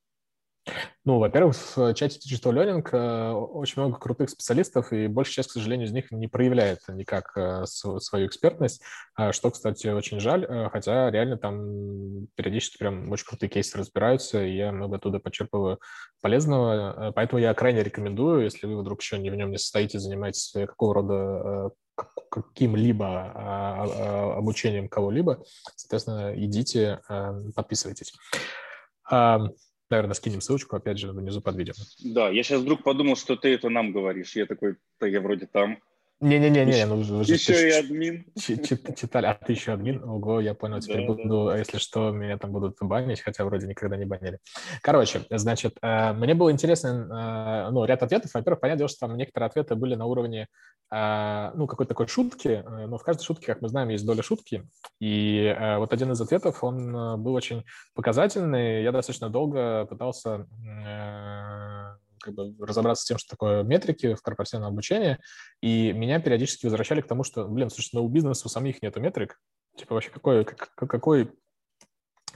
Ну, во-первых, в чате Digital Learning э, очень много крутых специалистов, и большая часть, к сожалению, из них не проявляет никак э, свою экспертность, что, кстати, очень жаль, э, хотя реально там периодически прям очень крутые кейсы разбираются, и я много оттуда подчерпываю полезного, поэтому я крайне рекомендую, если вы вдруг еще не в нем не состоите, занимаетесь какого рода каким-либо а, а, обучением кого-либо, соответственно, идите, подписывайтесь. Наверное, скинем ссылочку, опять же, внизу под видео. Да, я сейчас вдруг подумал, что ты это нам говоришь. Я такой, да я вроде там. Не-не-не, ну вы же... Еще и админ. Читали, а ты еще админ? Ого, я понял, теперь буду, если что, меня там будут банить, хотя вроде никогда не банили. Короче, значит, э, мне было интересно, э, ну, ряд ответов. Во-первых, понятное дело, что там некоторые ответы были на уровне, э, ну, какой-то такой шутки, но в каждой шутке, как мы знаем, есть доля шутки. И вот один из ответов, он был очень показательный. Я достаточно долго пытался как бы разобраться с тем, что такое метрики в корпоративном обучении, и меня периодически возвращали к тому, что, блин, слушай, ну у бизнеса у самих нету метрик, типа вообще какой, какой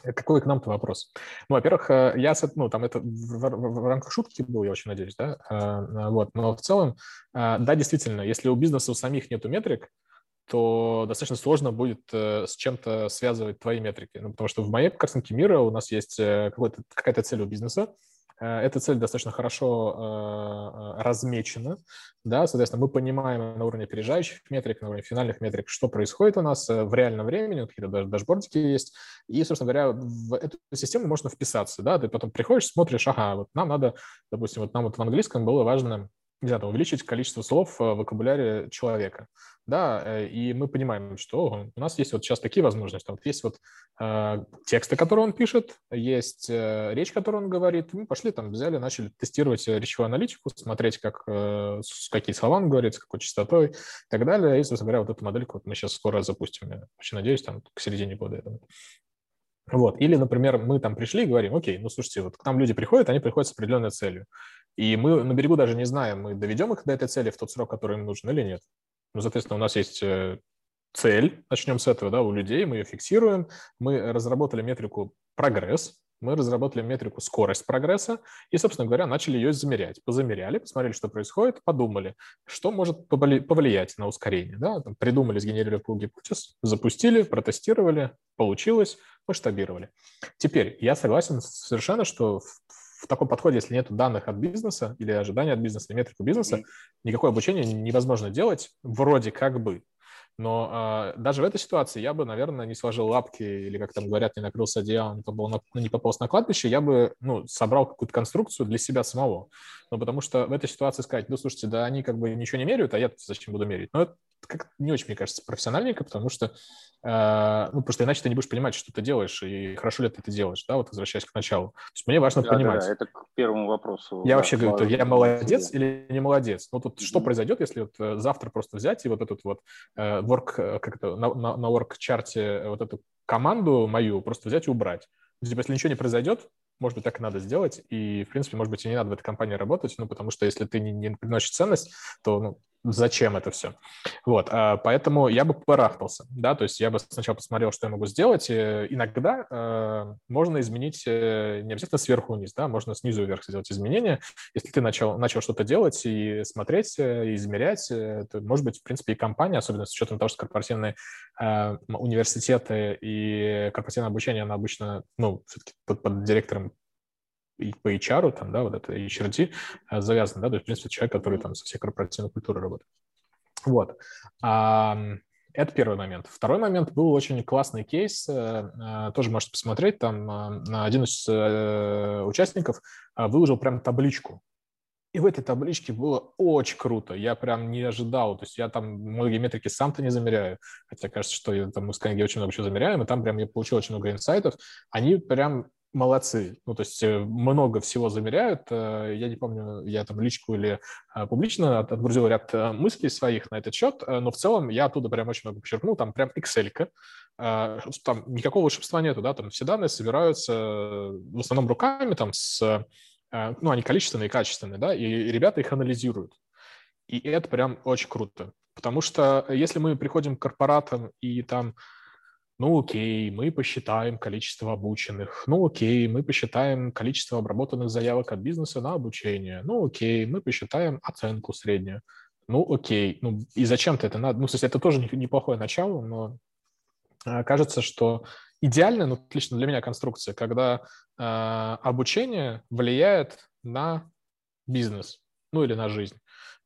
какой к нам-то вопрос? Ну, во-первых, э, я, ну, там это в, в, в рамках шутки был, я очень надеюсь, да, э, вот, но в целом, э, да, действительно, если у бизнеса у самих нету метрик, то достаточно сложно будет с чем-то связывать твои метрики. Ну, потому что в моей картинке мира у нас есть какая-то цель у бизнеса, эта цель достаточно хорошо э, э, размечена, да, соответственно, мы понимаем на уровне опережающих метрик, на уровне финальных метрик, что происходит у нас в реальном времени, какие-то даже дашбордики есть, и, собственно говоря, в эту систему можно вписаться, да, ты потом приходишь, смотришь, ага, вот нам надо, допустим, вот нам вот в английском было важно знаю, увеличить количество слов в вокабуляре человека, да, э, и мы понимаем, что у нас есть вот сейчас такие возможности, вот есть вот э, тексты, которые он пишет, есть э, речь, которую он говорит, мы пошли там, взяли, начали тестировать речевую аналитику, смотреть, как, э, какие слова он говорит, с какой частотой и так далее, и, собственно говоря, вот эту модельку вот мы сейчас скоро запустим, я очень надеюсь, там, к середине года это вот. Или, например, мы там пришли и говорим, окей, ну, слушайте, вот к нам люди приходят, они приходят с определенной целью. И мы на берегу даже не знаем, мы доведем их до этой цели в тот срок, который им нужен или нет. Ну, соответственно, у нас есть э, цель, начнем с этого, да, у людей, мы ее фиксируем, мы разработали метрику прогресс, мы разработали метрику скорость прогресса и, собственно говоря, начали ее замерять. Позамеряли, посмотрели, что происходит, подумали, что может повлиять на ускорение. Да? Там, придумали, сгенерировали гипотез, запустили, протестировали, получилось, масштабировали. Теперь я согласен совершенно, что в, в таком подходе, если нет данных от бизнеса или ожидания от бизнеса, метрику бизнеса, никакое обучение невозможно делать вроде как бы. Но э, даже в этой ситуации я бы, наверное, не сложил лапки или, как там говорят, не накрылся одеялом, не, попал на, не пополз на кладбище, я бы ну, собрал какую-то конструкцию для себя самого. Ну, потому что в этой ситуации сказать, ну, слушайте, да они как бы ничего не меряют, а я зачем буду мерить? Ну, это как не очень, мне кажется, профессиональненько, потому что, э, ну, просто иначе ты не будешь понимать, что ты делаешь, и хорошо ли ты это делаешь, да, вот возвращаясь к началу. То есть мне важно да, понимать. Да, это к первому вопросу. Я да, вообще говорю, я молодец или не молодец? Ну, тут mm-hmm. что произойдет, если вот э, завтра просто взять и вот этот вот э, work, э, как это, на, на, на work-чарте вот эту команду мою просто взять и убрать? Типа, если ничего не произойдет, может быть, так и надо сделать, и, в принципе, может быть, и не надо в этой компании работать, ну, потому что если ты не, не приносишь ценность, то, ну, зачем это все. Вот, а, поэтому я бы барахтался, да, то есть я бы сначала посмотрел, что я могу сделать. И иногда э, можно изменить э, не обязательно сверху вниз, да, можно снизу вверх сделать изменения. Если ты начал, начал что-то делать и смотреть, э, и измерять, то, может быть, в принципе, и компания, особенно с учетом того, что корпоративные э, университеты и корпоративное обучение, оно обычно, ну, все-таки под, под директором и по HR, там, да, вот это HRD э, завязано, да, то есть, в принципе, человек, который там со всей корпоративной культурой работает. Вот. Это первый момент. Второй момент был очень классный кейс, э, э, тоже можете посмотреть, там один из участников выложил прям табличку, и в этой табличке было очень круто. Я прям не ожидал. То есть я там многие метрики сам-то не замеряю. Хотя кажется, что я там мы с Канги очень много чего замеряем. И там прям я получил очень много инсайтов. Они прям молодцы. Ну, то есть э, много всего замеряют. Э, я не помню, я там личку или э, публично отгрузил ряд мыслей своих на этот счет, но в целом я оттуда прям очень много подчеркнул. Там прям excel -ка. Там никакого волшебства нету, да, там все данные собираются в основном руками, там с, ну, они количественные и качественные, да, и ребята их анализируют. И это прям очень круто. Потому что если мы приходим к корпоратам и там ну окей, мы посчитаем количество обученных, ну окей, мы посчитаем количество обработанных заявок от бизнеса на обучение, ну окей, мы посчитаем оценку среднюю, ну окей, ну и зачем-то это надо, ну, то есть это тоже неплохое начало, но э, кажется, что идеально, ну, лично для меня конструкция, когда э, обучение влияет на бизнес, ну или на жизнь.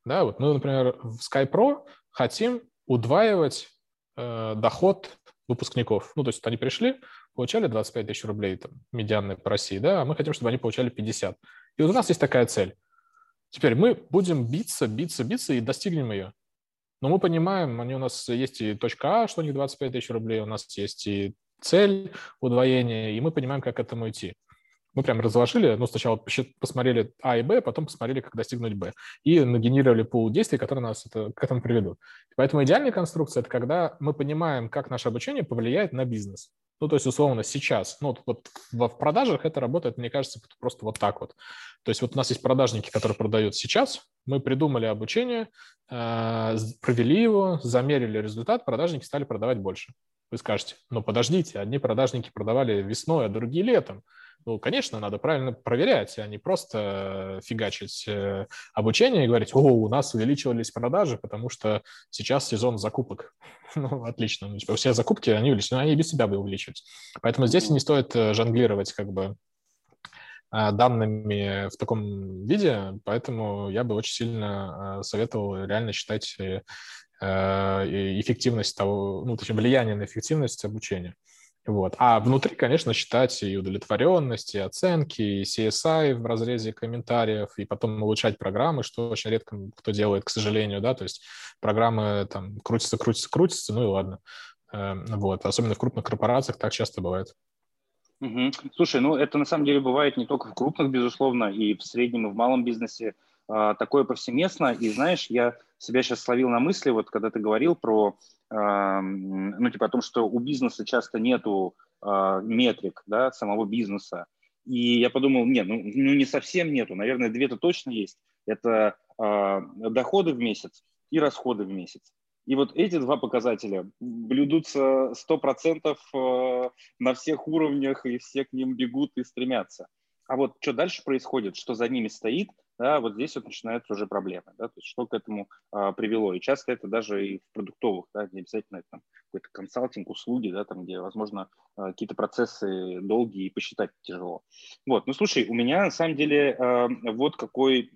Да, вот мы, например, в SkyPro хотим удваивать э, доход выпускников. Ну, то есть они пришли, получали 25 тысяч рублей, там, медианные по России, да, а мы хотим, чтобы они получали 50. И вот у нас есть такая цель. Теперь мы будем биться, биться, биться и достигнем ее. Но мы понимаем, они у нас есть и точка А, что у них 25 тысяч рублей, у нас есть и цель удвоения, и мы понимаем, как к этому идти мы прям разложили, ну, сначала посмотрели А и Б, потом посмотрели, как достигнуть Б, и нагенерировали пул действий, которые нас это, к этому приведут. Поэтому идеальная конструкция – это когда мы понимаем, как наше обучение повлияет на бизнес. Ну, то есть, условно, сейчас, ну, вот в, в продажах это работает, мне кажется, просто вот так вот. То есть вот у нас есть продажники, которые продают сейчас, мы придумали обучение, э, провели его, замерили результат, продажники стали продавать больше. Вы скажете, ну подождите, одни продажники продавали весной, а другие летом. Ну, конечно, надо правильно проверять, а не просто фигачить э, обучение и говорить, о, у нас увеличивались продажи, потому что сейчас сезон закупок. Ну, отлично. Ну, типа, все закупки, они увеличиваются, но они без себя бы увеличиваются. Поэтому здесь не стоит э, жонглировать как бы данными в таком виде, поэтому я бы очень сильно э, советовал реально считать эффективность того, ну, точнее, влияние на эффективность обучения. Вот. А внутри, конечно, считать и удовлетворенность, и оценки, и CSI в разрезе комментариев, и потом улучшать программы, что очень редко кто делает, к сожалению, да, то есть программы там крутятся, крутятся, крутятся, ну и ладно. Эм, вот. Особенно в крупных корпорациях так часто бывает. Угу. Слушай, ну это на самом деле бывает не только в крупных, безусловно, и в среднем, и в малом бизнесе. А, такое повсеместно. И знаешь, я себя сейчас словил на мысли, вот когда ты говорил про ну, типа о том, что у бизнеса часто нету э, метрик, да, самого бизнеса. И я подумал, нет, ну, ну не совсем нету, наверное, две-то точно есть. Это э, доходы в месяц и расходы в месяц. И вот эти два показателя блюдутся 100% э, на всех уровнях, и все к ним бегут и стремятся. А вот что дальше происходит, что за ними стоит – да, вот здесь вот начинаются уже проблемы, да, то есть что к этому а, привело. И часто это даже и в продуктовых, да, не обязательно это там, какой-то консалтинг, услуги, да, там, где, возможно, а, какие-то процессы долгие и посчитать тяжело. Вот, ну, слушай, у меня на самом деле а, вот какой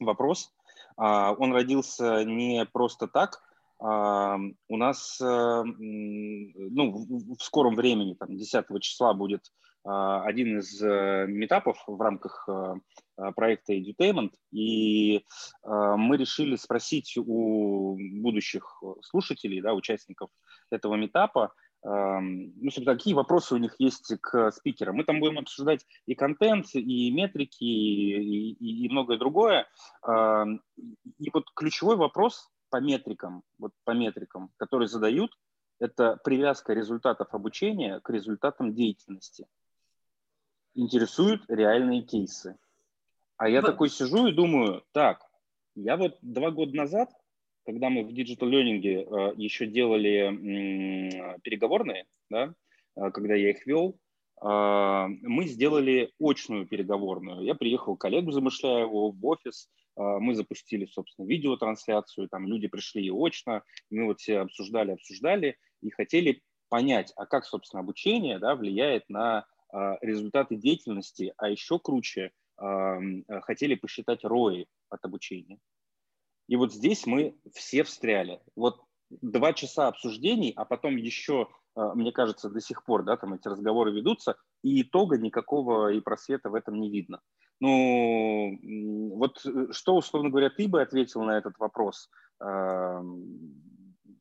вопрос. А, он родился не просто так, а, у нас а, ну, в, в скором времени, там, 10 числа будет один из э, метапов в рамках э, э, проекта Edutainment, и мы решили спросить у будущих слушателей, да, участников этого метапа, ну, собственно, какие вопросы у них есть к спикерам. Мы там будем обсуждать и контент, и метрики, и, и, и многое другое. И вот ключевой вопрос по метрикам, вот по метрикам, которые задают, это привязка результатов обучения к результатам деятельности интересуют реальные кейсы. А я такой сижу и думаю, так, я вот два года назад, когда мы в Digital Learning э, еще делали м, переговорные, да, э, когда я их вел, э, мы сделали очную переговорную. Я приехал к коллегу Замышляеву в офис, э, мы запустили, собственно, видеотрансляцию, там люди пришли и очно, мы вот все обсуждали, обсуждали и хотели понять, а как, собственно, обучение да, влияет на результаты деятельности, а еще круче а, хотели посчитать ROI от обучения. И вот здесь мы все встряли. Вот два часа обсуждений, а потом еще, а, мне кажется, до сих пор, да, там эти разговоры ведутся, и итога никакого и просвета в этом не видно. Ну, вот э, что, условно говоря, ты бы ответил на этот вопрос?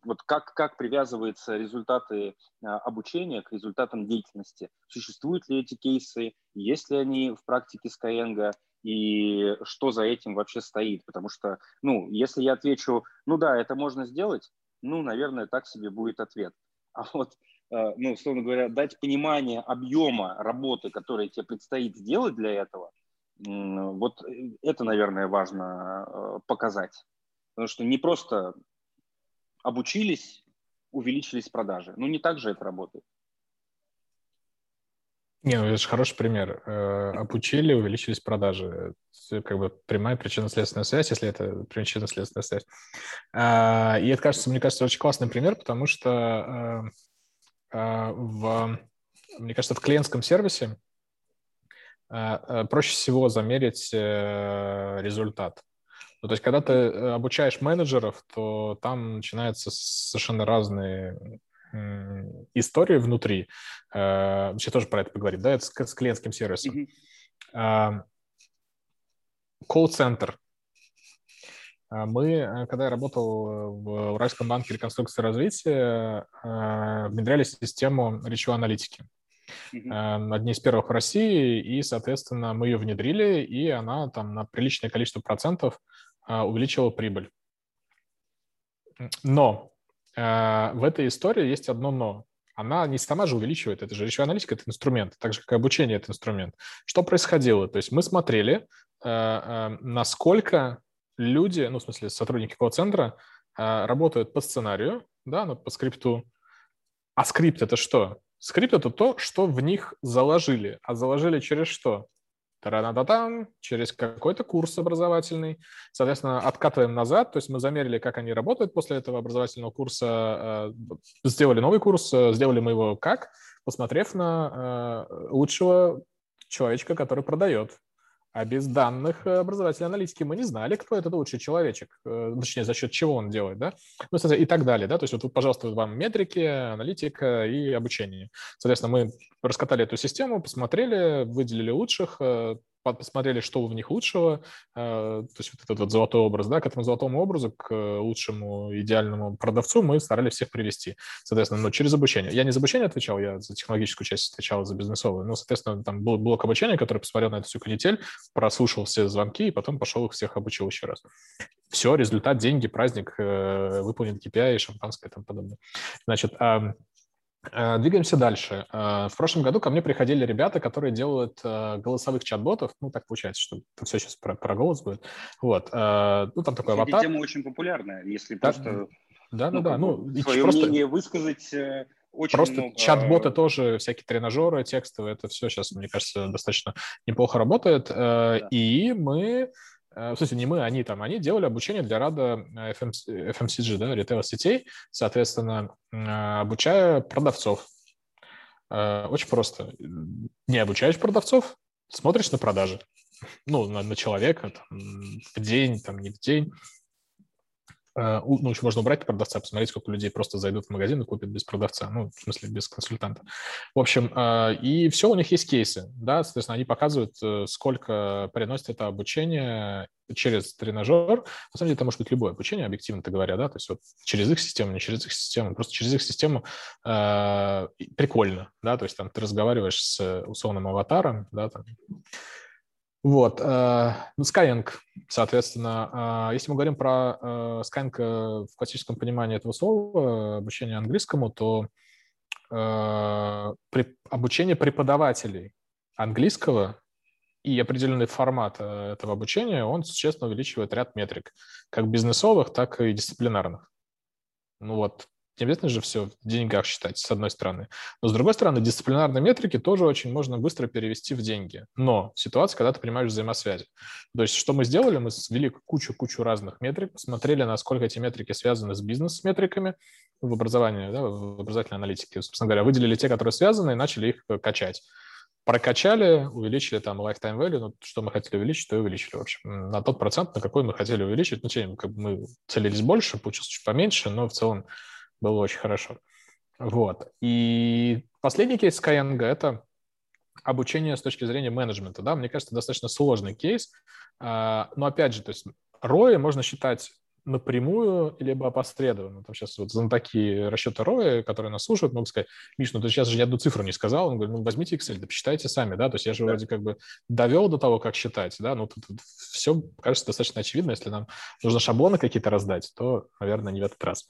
Вот как, как привязываются результаты а, обучения к результатам деятельности? Существуют ли эти кейсы? Есть ли они в практике Skyeng? И что за этим вообще стоит? Потому что, ну, если я отвечу, ну да, это можно сделать, ну, наверное, так себе будет ответ. А вот, а, ну, условно говоря, дать понимание объема работы, которая тебе предстоит сделать для этого, вот э, это, наверное, важно а, показать. Потому что не просто обучились, увеличились продажи. Ну, не так же это работает. Не, ну это же хороший пример. Э, обучили, увеличились продажи. Это как бы прямая причинно-следственная связь, если это причинно-следственная связь. А, и это, кажется, мне кажется, очень классный пример, потому что э, э, в, мне кажется, в клиентском сервисе проще всего замерить результат. Ну, то есть, когда ты обучаешь менеджеров, то там начинаются совершенно разные истории внутри. Э, вообще тоже про это поговорим, да, это с, клиентским сервисом. Mm-hmm. Колл-центр. Мы, э, когда я работал в Уральском банке реконструкции и развития, э, внедряли систему речевой аналитики. Одни из первых в России, и, соответственно, мы ее внедрили, и она там на приличное количество процентов увеличила прибыль. Но Э, в этой истории есть одно «но». Она не сама же увеличивает, это же речевая аналитика – это инструмент, так же, как и обучение – это инструмент. Что происходило? То есть мы смотрели, э, насколько люди, ну, в смысле, сотрудники колл-центра работают по сценарию, да, ну, по скрипту. А скрипт – это что? Скрипт – это то, что в них заложили. А заложили через что? Таранадатам, через какой-то курс образовательный. Соответственно, откатываем назад, то есть мы замерили, как они работают после этого образовательного курса, э, сделали новый курс, э, сделали мы его как, посмотрев на э, лучшего человечка, который продает. А без данных образовательной аналитики мы не знали, кто этот лучший человечек, точнее, за счет чего он делает, да, ну, и так далее, да, то есть вот, пожалуйста, вам метрики, аналитика и обучение. Соответственно, мы раскатали эту систему, посмотрели, выделили лучших, посмотрели, что в них лучшего, э, то есть вот этот вот золотой образ, да, к этому золотому образу, к лучшему идеальному продавцу мы старались всех привести, соответственно, но через обучение. Я не за обучение отвечал, я за технологическую часть отвечал, за бизнесовую, но, соответственно, там был блок обучения, который посмотрел на эту всю канитель, прослушал все звонки и потом пошел их всех обучил еще раз. Все, результат, деньги, праздник, э, выполнен KPI, шампанское и тому подобное. Значит, двигаемся дальше. Э, в прошлом году ко мне приходили ребята, которые делают э, голосовых чат-ботов. Ну, так получается, что это все сейчас про, про голос будет. Вот. Ну, там такой аватар. Тема очень популярная, если да, просто... Да, да, да. Ну, свое просто... мнение высказать очень Просто много... чат-боты тоже, всякие тренажеры текстовые, это все сейчас, мне кажется, достаточно неплохо работает. Да. И мы Э, в смысле, не мы, они там, они делали обучение для рада FMCG, да, ритейл-сетей, соответственно, э, обучая продавцов. Э, очень просто. Не обучаешь продавцов, смотришь на продажи. Ну, на, на человека там, в день, там, не в день. Э, ну, еще можно убрать продавца, посмотреть, сколько людей просто зайдут в магазин и купят без продавца, ну, в смысле, без консультанта. В общем, э, и все, у них есть кейсы, да, соответственно, они показывают, э, сколько приносит это обучение через тренажер. На самом деле, это может быть любое обучение, объективно-то говоря, да, то есть вот через их систему, не через их систему, просто через их систему прикольно, да, то есть там ты разговариваешь с условным аватаром, да, там, вот. Э, ну, Skyeng, соответственно, э, если мы говорим про э, Skyeng в классическом понимании этого слова, обучение английскому, то обучение преподавателей английского и определенный формат этого обучения, он существенно увеличивает ряд метрик, как бизнесовых, так и дисциплинарных. Ну вот, не обязательно же все в деньгах считать, с одной стороны. Но с другой стороны, дисциплинарные метрики тоже очень можно быстро перевести в деньги. Но в ситуации, когда ты понимаешь взаимосвязи. То есть, что мы сделали? Мы свели кучу-кучу разных метрик, посмотрели, насколько эти метрики связаны с бизнес-метриками в образовании, да, в образовательной аналитике. Собственно говоря, выделили те, которые связаны, и начали их э, качать прокачали, увеличили там lifetime value, ну, что мы хотели увеличить, то и увеличили, в общем, на тот процент, на какой мы хотели увеличить. Ну, как бы мы целились больше, получилось чуть поменьше, но в целом было очень хорошо. Вот. И последний кейс Skyeng – это обучение с точки зрения менеджмента. Да? Мне кажется, достаточно сложный кейс. А, но опять же, то есть ROI можно считать напрямую, либо опосредованно. Там сейчас вот знатоки расчета роя, которые нас слушают, могут сказать, Миш, ну ты сейчас же ни одну цифру не сказал. Он говорит, ну возьмите Excel, да посчитайте сами, да, то есть я же да. вроде как бы довел до того, как считать, да, ну тут, тут все кажется достаточно очевидно, если нам нужно шаблоны какие-то раздать, то, наверное, не в этот раз.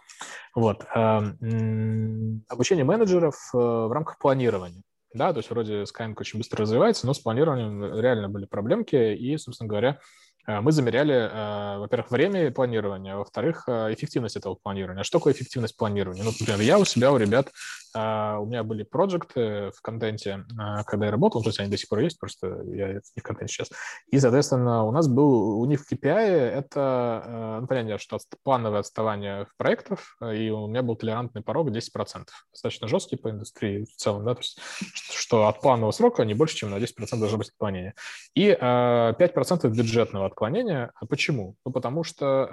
Вот. Обучение менеджеров э, в рамках планирования. Да, то есть вроде Skyeng очень быстро развивается, но с планированием реально были проблемки, и, собственно говоря, э, мы замеряли, э, во-первых, время планирования, а во-вторых, э, эффективность этого планирования. А что такое эффективность планирования? Ну, например, я у себя, у ребят, у меня были проекты в контенте, когда я работал, то есть они до сих пор есть, просто я не в контенте сейчас. И, соответственно, у нас был, у них в KPI это, ну, понятно, что плановое отставание в проектах, и у меня был толерантный порог 10%. Достаточно жесткий по индустрии в целом, да, то есть что от планового срока не больше, чем на 10% должно быть отклонение. И 5% бюджетного отклонения. А почему? Ну, потому что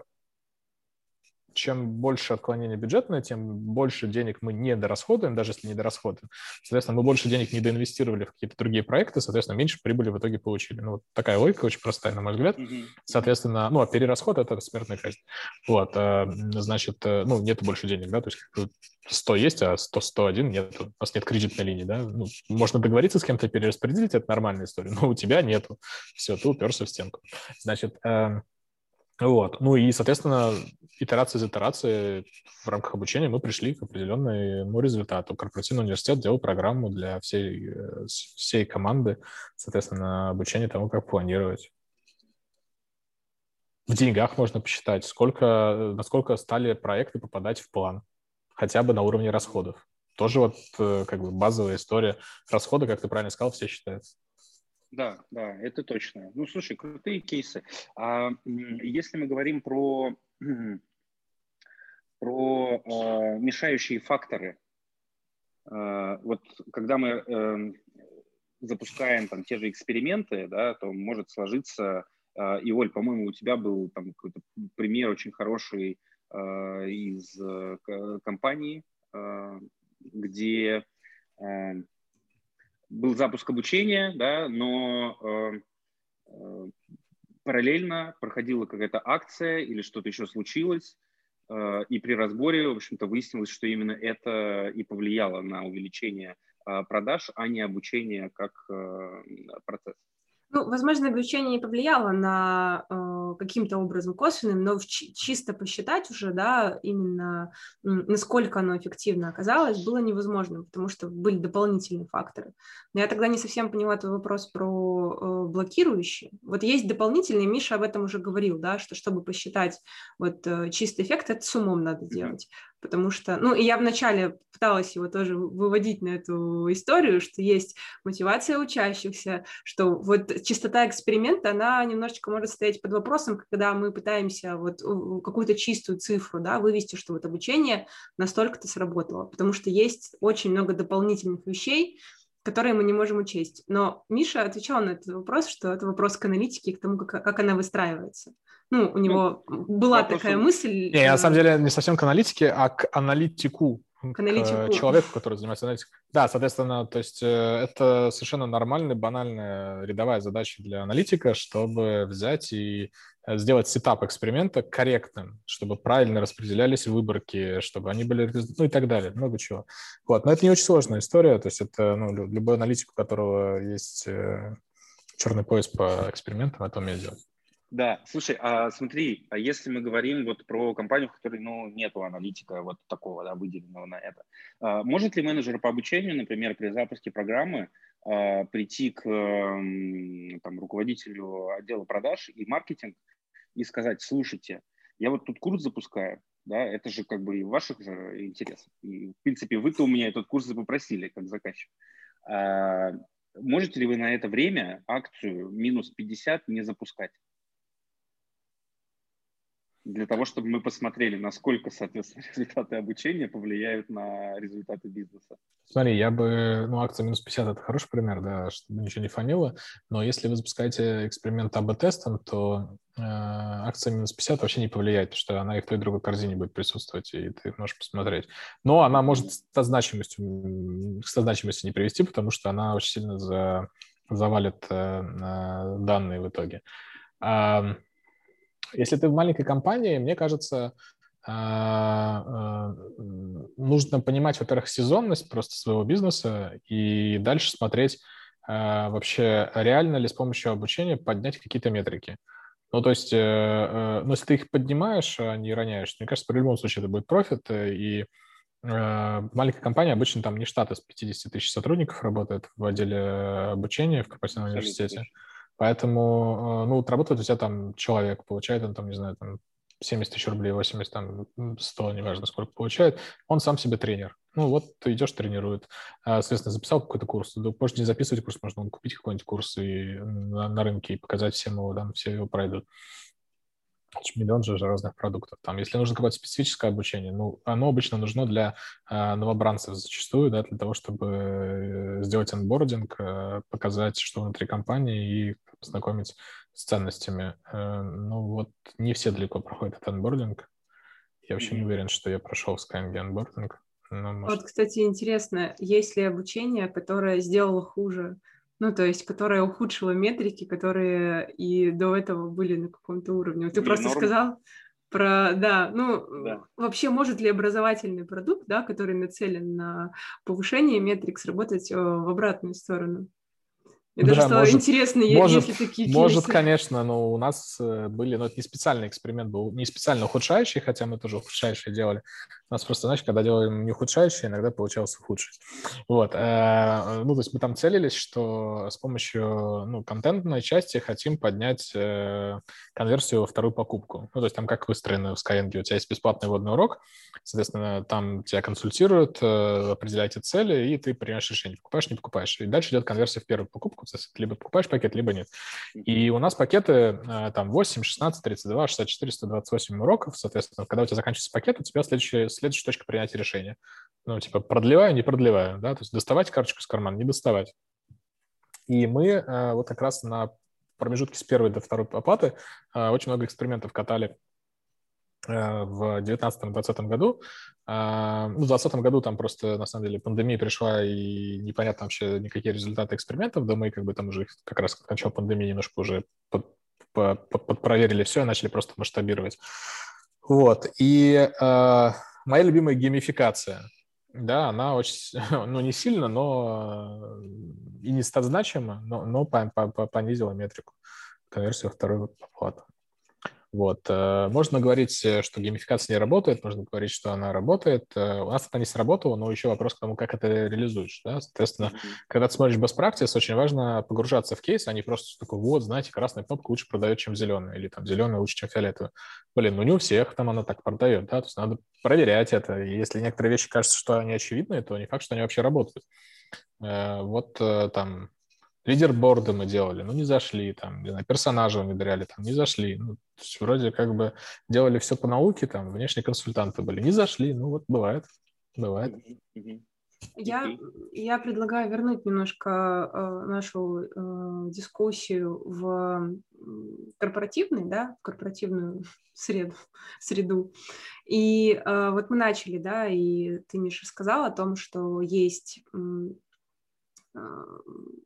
э, чем больше отклонение бюджетное, тем больше денег мы не дорасходуем, даже если не дорасходуем. Соответственно, мы больше денег не доинвестировали в какие-то другие проекты, соответственно, меньше прибыли в итоге получили. Ну, вот такая логика очень простая, на мой взгляд. Соответственно, ну, а перерасход – это смертная казнь. Вот, э, значит, э, ну, нет больше денег, да, то есть 100 есть, а 100, 101 нет. У нас нет кредитной линии, да. Ну, можно договориться с кем-то перераспределить, это нормальная история, но у тебя нету. Все, ты уперся в стенку. Значит, э, вот. Ну и, соответственно, итерация за итерацией в рамках обучения мы пришли к определенному результату. Корпоративный университет делал программу для всей, э, всей команды, соответственно, обучение тому, как планировать. В деньгах можно посчитать, сколько, насколько стали проекты попадать в план, хотя бы на уровне расходов. Тоже вот э, как бы базовая история. Расходы, как ты правильно сказал, все считаются. Да, да, это точно. Ну, слушай, крутые кейсы. А если мы говорим про, про э, мешающие факторы, э, вот когда мы э, запускаем там те же эксперименты, да, то может сложиться, э, и, Оль, по-моему, у тебя был там какой-то пример очень хороший э, из э, компании, э, где э, был запуск обучения, да, но э, э, параллельно проходила какая-то акция или что-то еще случилось, э, и при разборе, в общем-то, выяснилось, что именно это и повлияло на увеличение э, продаж, а не обучение как э, процесс. Ну, возможно, обучение не повлияло на э, каким-то образом косвенным, но чисто посчитать уже, да, именно насколько оно эффективно оказалось, было невозможно, потому что были дополнительные факторы. Но я тогда не совсем поняла твой вопрос про э, блокирующие. Вот есть дополнительные, Миша об этом уже говорил, да, что чтобы посчитать вот э, чистый эффект, это с умом надо делать потому что, ну, и я вначале пыталась его тоже выводить на эту историю, что есть мотивация учащихся, что вот чистота эксперимента, она немножечко может стоять под вопросом, когда мы пытаемся вот какую-то чистую цифру, да, вывести, что вот обучение настолько-то сработало, потому что есть очень много дополнительных вещей, которые мы не можем учесть. Но Миша отвечал на этот вопрос, что это вопрос к аналитике, к тому, как, как она выстраивается. Ну, у него ну, была вопрос... такая мысль. Не, на самом деле не совсем к аналитике, а к аналитику, к, к человеку, который занимается аналитикой. Да, соответственно, то есть э, это совершенно нормальная, банальная рядовая задача для аналитика, чтобы взять и э, сделать сетап эксперимента корректным, чтобы правильно распределялись выборки, чтобы они были, ну и так далее, много чего. Вот, но это не очень сложная история, то есть это, ну, любой аналитик, у которого есть э, черный пояс по экспериментам, это умеет делать. Да, слушай, а смотри, а если мы говорим вот про компанию, в которой, ну, нету аналитика вот такого, да, выделенного на это, а, может ли менеджер по обучению, например, при запуске программы а, прийти к там, руководителю отдела продаж и маркетинг и сказать, слушайте, я вот тут курс запускаю, да, это же как бы и в ваших же интересах. И, в принципе, вы-то у меня этот курс попросили как заказчик. А, можете ли вы на это время акцию минус 50 не запускать? Для того, чтобы мы посмотрели, насколько, соответственно, результаты обучения повлияют на результаты бизнеса. Смотри, я бы, ну, акция минус 50 – это хороший пример, да, чтобы ничего не фанило, но если вы запускаете эксперимент АБ-тестом, то э, акция минус 50 вообще не повлияет, потому что она и в той и другой корзине будет присутствовать, и ты можешь посмотреть. Но она может со значимостью, со значимостью не привести, потому что она очень сильно за, завалит э, данные в итоге. Если ты в маленькой компании, мне кажется, а, а, нужно понимать, во-первых, сезонность просто своего бизнеса и дальше смотреть а, вообще, реально ли с помощью обучения поднять какие-то метрики. Ну, то есть, э, э, ну, если ты их поднимаешь, а не роняешь, мне кажется, в любом случае это будет профит, э, и маленькая компания обычно там не штат из 50 тысяч сотрудников работает в отделе обучения в корпоративном университете. Поэтому, ну, вот работает у тебя там человек, получает он там, не знаю, там 70 тысяч рублей, 80, там, 100, неважно, сколько получает, он сам себе тренер. Ну, вот ты идешь, тренирует. А, соответственно, записал какой-то курс. Да, позже не записывать курс, можно купить какой-нибудь курс и на, на рынке и показать всем его, там, все его пройдут. Миллион же разных продуктов. Там, если нужно какое-то специфическое обучение, ну, оно обычно нужно для э, новобранцев зачастую, да, для того, чтобы э, сделать анбординг, э, показать, что внутри компании и познакомить с ценностями. Э, ну, вот не все далеко проходят этот анбординг. Я вообще mm-hmm. не уверен, что я прошел в Skyeng анбординг. Но, может... Вот, кстати, интересно, есть ли обучение, которое сделало хуже ну, то есть, которая ухудшила метрики, которые и до этого были на каком-то уровне. Вот ты Или просто норм. сказал про, да, ну, да. вообще может ли образовательный продукт, да, который нацелен на повышение метрик, сработать э, в обратную сторону? Мне да, даже стало может, интересно, может, есть ли такие Может, кейсы. конечно, но у нас э, были, но это не специальный эксперимент был, не специально ухудшающий, хотя мы тоже ухудшающие делали. У нас просто, знаешь, когда делаем не ухудшающие, иногда получалось ухудшить. Вот. Э, ну, то есть мы там целились, что с помощью ну, контентной части хотим поднять э, конверсию во вторую покупку. Ну, то есть там как выстроено в Skyeng, у тебя есть бесплатный водный урок, соответственно, там тебя консультируют, определяете цели, и ты принимаешь решение, покупаешь, не покупаешь. И дальше идет конверсия в первую покупку, покупку, либо покупаешь пакет, либо нет. И у нас пакеты э, там 8, 16, 32, 64, 128 уроков, соответственно, когда у тебя заканчивается пакет, у тебя следующая, следующая точка принятия решения. Ну, типа, продлеваю, не продлеваю, да, то есть доставать карточку из кармана, не доставать. И мы э, вот как раз на промежутке с первой до второй оплаты э, очень много экспериментов катали Э, в 2019-2020 году. А, ну, в 2020 году там просто, на самом деле, пандемия пришла, и непонятно вообще никакие результаты экспериментов, да мы как бы там уже как раз к началу пандемии немножко уже под, под, подпроверили все и начали просто масштабировать. Вот, и э, моя любимая геймификация, да, она очень, ну, не сильно, но и не стат значимо, но, но понизила метрику конверсию второй оплаты. Вот. Э, можно говорить, э, что геймификация не работает, можно говорить, что она работает. Э, у нас это не сработало, но еще вопрос к тому, как это реализуешь. Да? Соответственно, mm-hmm. когда ты смотришь best practice, очень важно погружаться в кейс, а не просто такой, вот, знаете, красная кнопка лучше продает, чем зеленая, или там зеленая лучше, чем фиолетовая. Блин, ну не у всех там она так продает, да, то есть надо проверять это. И если некоторые вещи кажется, что они очевидны, то не факт, что они вообще работают. Вот там лидерборды мы делали, ну, не зашли, там, не знаю, персонажа внедряли, там, не зашли. Ну, вроде как бы делали все по науке, там, внешние консультанты были, не зашли, ну, вот бывает, бывает. Я, я предлагаю вернуть немножко э, нашу э, дискуссию в корпоративный, да, в корпоративную среду, среду. И э, вот мы начали, да, и ты, Миша, сказал о том, что есть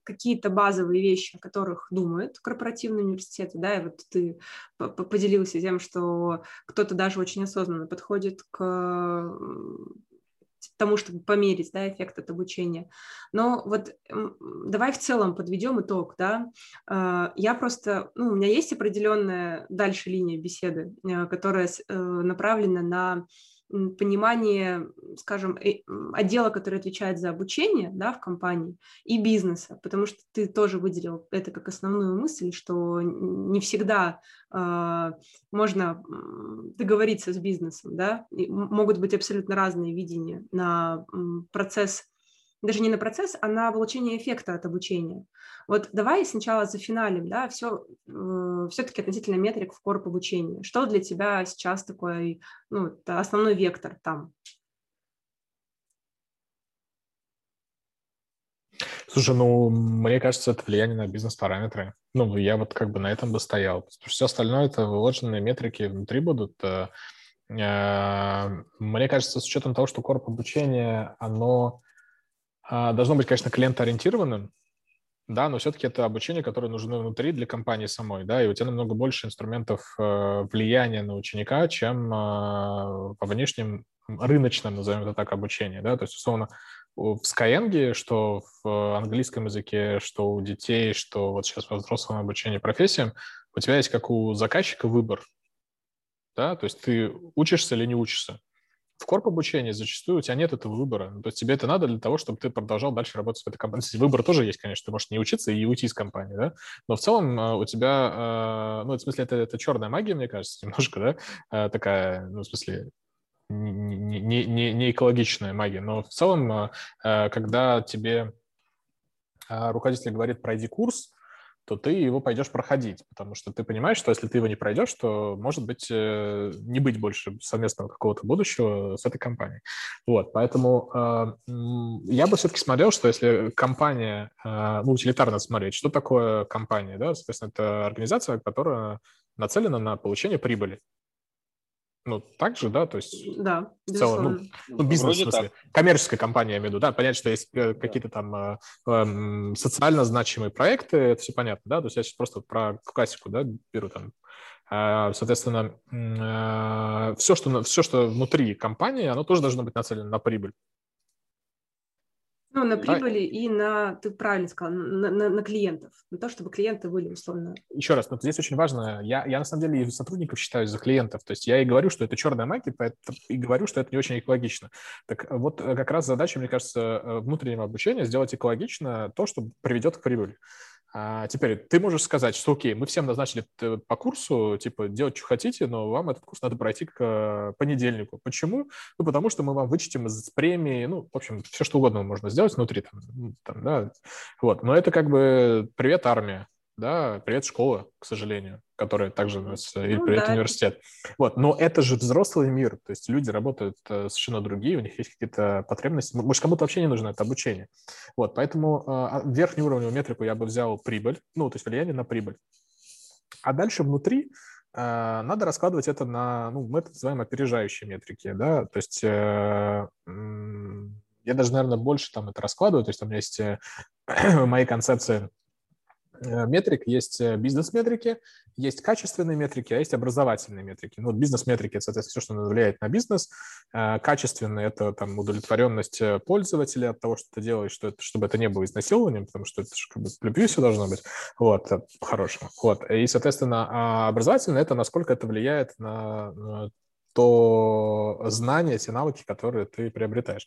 какие-то базовые вещи, о которых думают корпоративные университеты, да, и вот ты поделился тем, что кто-то даже очень осознанно подходит к тому, чтобы померить, да, эффект от обучения. Но вот давай в целом подведем итог, да. А, я просто, ну, у меня есть определенная дальше линия беседы, э, которая э, направлена на понимание, скажем, э, отдела, который отвечает за обучение да, в компании, и бизнеса, потому что ты тоже выделил это как основную мысль, что не всегда э, можно договориться с бизнесом, да, и могут быть абсолютно разные видения на процесс даже не на процесс, а на получение эффекта от обучения. Вот давай сначала за финалем, да, все, э, все-таки относительно метрик в корп обучения. Что для тебя сейчас такой, ну, основной вектор там? Слушай, ну, мне кажется, это влияние на бизнес-параметры. Ну, я вот как бы на этом бы стоял. Все остальное это вложенные метрики внутри будут. Э, э, мне кажется, с учетом того, что корп обучение, оно должно быть, конечно, клиентоориентированным, да, но все-таки это обучение, которое нужно внутри для компании самой, да, и у тебя намного больше инструментов э, влияния на ученика, чем э, по внешним рыночным, назовем это так, обучение, да, то есть, условно, в Skyeng, что в английском языке, что у детей, что вот сейчас во взрослом обучении профессиям, у тебя есть как у заказчика выбор, да, то есть ты учишься или не учишься. В корп обучении зачастую у тебя нет этого выбора. Ну, то есть тебе это надо для того, чтобы ты продолжал дальше работать в этой компании. Выбор тоже есть, конечно. Ты можешь не учиться и уйти из компании, да? Но в целом э, у тебя, ну, в смысле, это, это черная магия, мне кажется, немножко, да? Такая, ну, в смысле, не, не, не, не экологичная магия. Но в целом, когда тебе руководитель говорит, пройди курс, то ты его пойдешь проходить, потому что ты понимаешь, что если ты его не пройдешь, то, может быть, э, не быть больше совместного какого-то будущего с этой компанией. Вот, поэтому э, я бы все-таки смотрел, что если компания, э, ну, утилитарно смотреть, что такое компания, да, соответственно, это организация, которая нацелена на получение прибыли. Ну, так же, да, то есть да, в целом, ну, ну бизнес, Вроде в смысле, так. коммерческая компания, я имею в виду, да, понятно, что есть э, какие-то там э, э, социально значимые проекты, это все понятно, да, то есть я сейчас просто про классику, да, беру там, э, соответственно, э, все, что, все, что внутри компании, оно тоже должно быть нацелено на прибыль. Ну, на прибыли а... и на, ты правильно сказал, на, на, на клиентов, на то, чтобы клиенты были условно. Еще раз, но здесь очень важно, я, я на самом деле и сотрудников считаю за клиентов, то есть я и говорю, что это черная магия, и говорю, что это не очень экологично. Так вот, э, как раз задача, мне кажется, э, внутреннего обучения сделать экологично то, что приведет к прибыли. А теперь ты можешь сказать, что окей, мы всем назначили по курсу, типа, делать, что хотите, но вам этот курс надо пройти к э, понедельнику. Почему? Ну, потому что мы вам вычтем из премии, ну, в общем, все что угодно можно сделать внутри, там, там, да, вот. Но это как бы привет, армия да, привет, школа, к сожалению, которая также э, или ну, привет, да. университет. Вот, но это же взрослый мир, то есть люди работают э, совершенно другие, у них есть какие-то потребности, может, кому-то вообще не нужно это обучение. Вот, поэтому э, верхнюю уровневую метрику я бы взял прибыль, ну, то есть влияние на прибыль. А дальше внутри э, надо раскладывать это на, ну, мы это называем опережающие метрики, да, то есть э, я даже, наверное, больше там это раскладываю, то есть у меня есть э, мои концепции метрик. Есть э, бизнес-метрики, есть качественные метрики, а есть образовательные метрики. Ну, бизнес-метрики – это, соответственно, все, что влияет на бизнес. Э, качественные – это там удовлетворенность пользователя от того, что ты делаешь, что это, чтобы это не было изнасилованием, потому что это же как бы любви все должно быть. Вот, по-хорошему. Вот. И, соответственно, а образовательное – это насколько это влияет на то знания, те навыки, которые ты приобретаешь.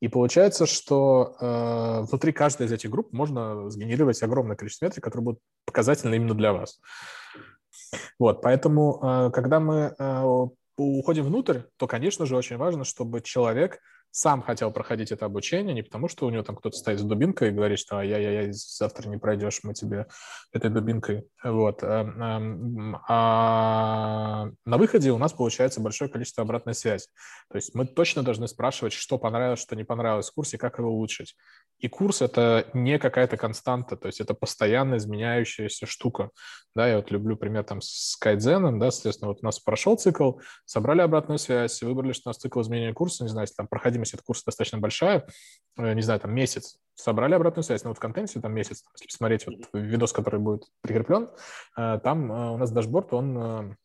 И получается, что э, внутри каждой из этих групп можно сгенерировать огромное количество метрик, которые будут показательны именно для вас. Вот, поэтому, э, когда мы э, уходим внутрь, то, конечно же, очень важно, чтобы человек сам хотел проходить это обучение, не потому что у него там кто-то стоит с дубинкой и говорит, что я-я-я, завтра не пройдешь, мы тебе этой дубинкой. Вот. Эм, эм, а на выходе у нас получается большое количество обратной связи. То есть мы точно должны спрашивать, что понравилось, что не понравилось в курсе, как его улучшить. И курс — это не какая-то константа, то есть это постоянно изменяющаяся штука. Да, я вот люблю пример там с кайдзеном, да, соответственно, вот у нас прошел цикл, собрали обратную связь, выбрали, что у нас цикл изменения курса, не знаю, если там проходимость этого курса достаточно большая, э, не знаю, там месяц, собрали обратную связь, но вот в контенте там месяц, если посмотреть вот видос, который будет прикреплен, э, там э, у нас дашборд, он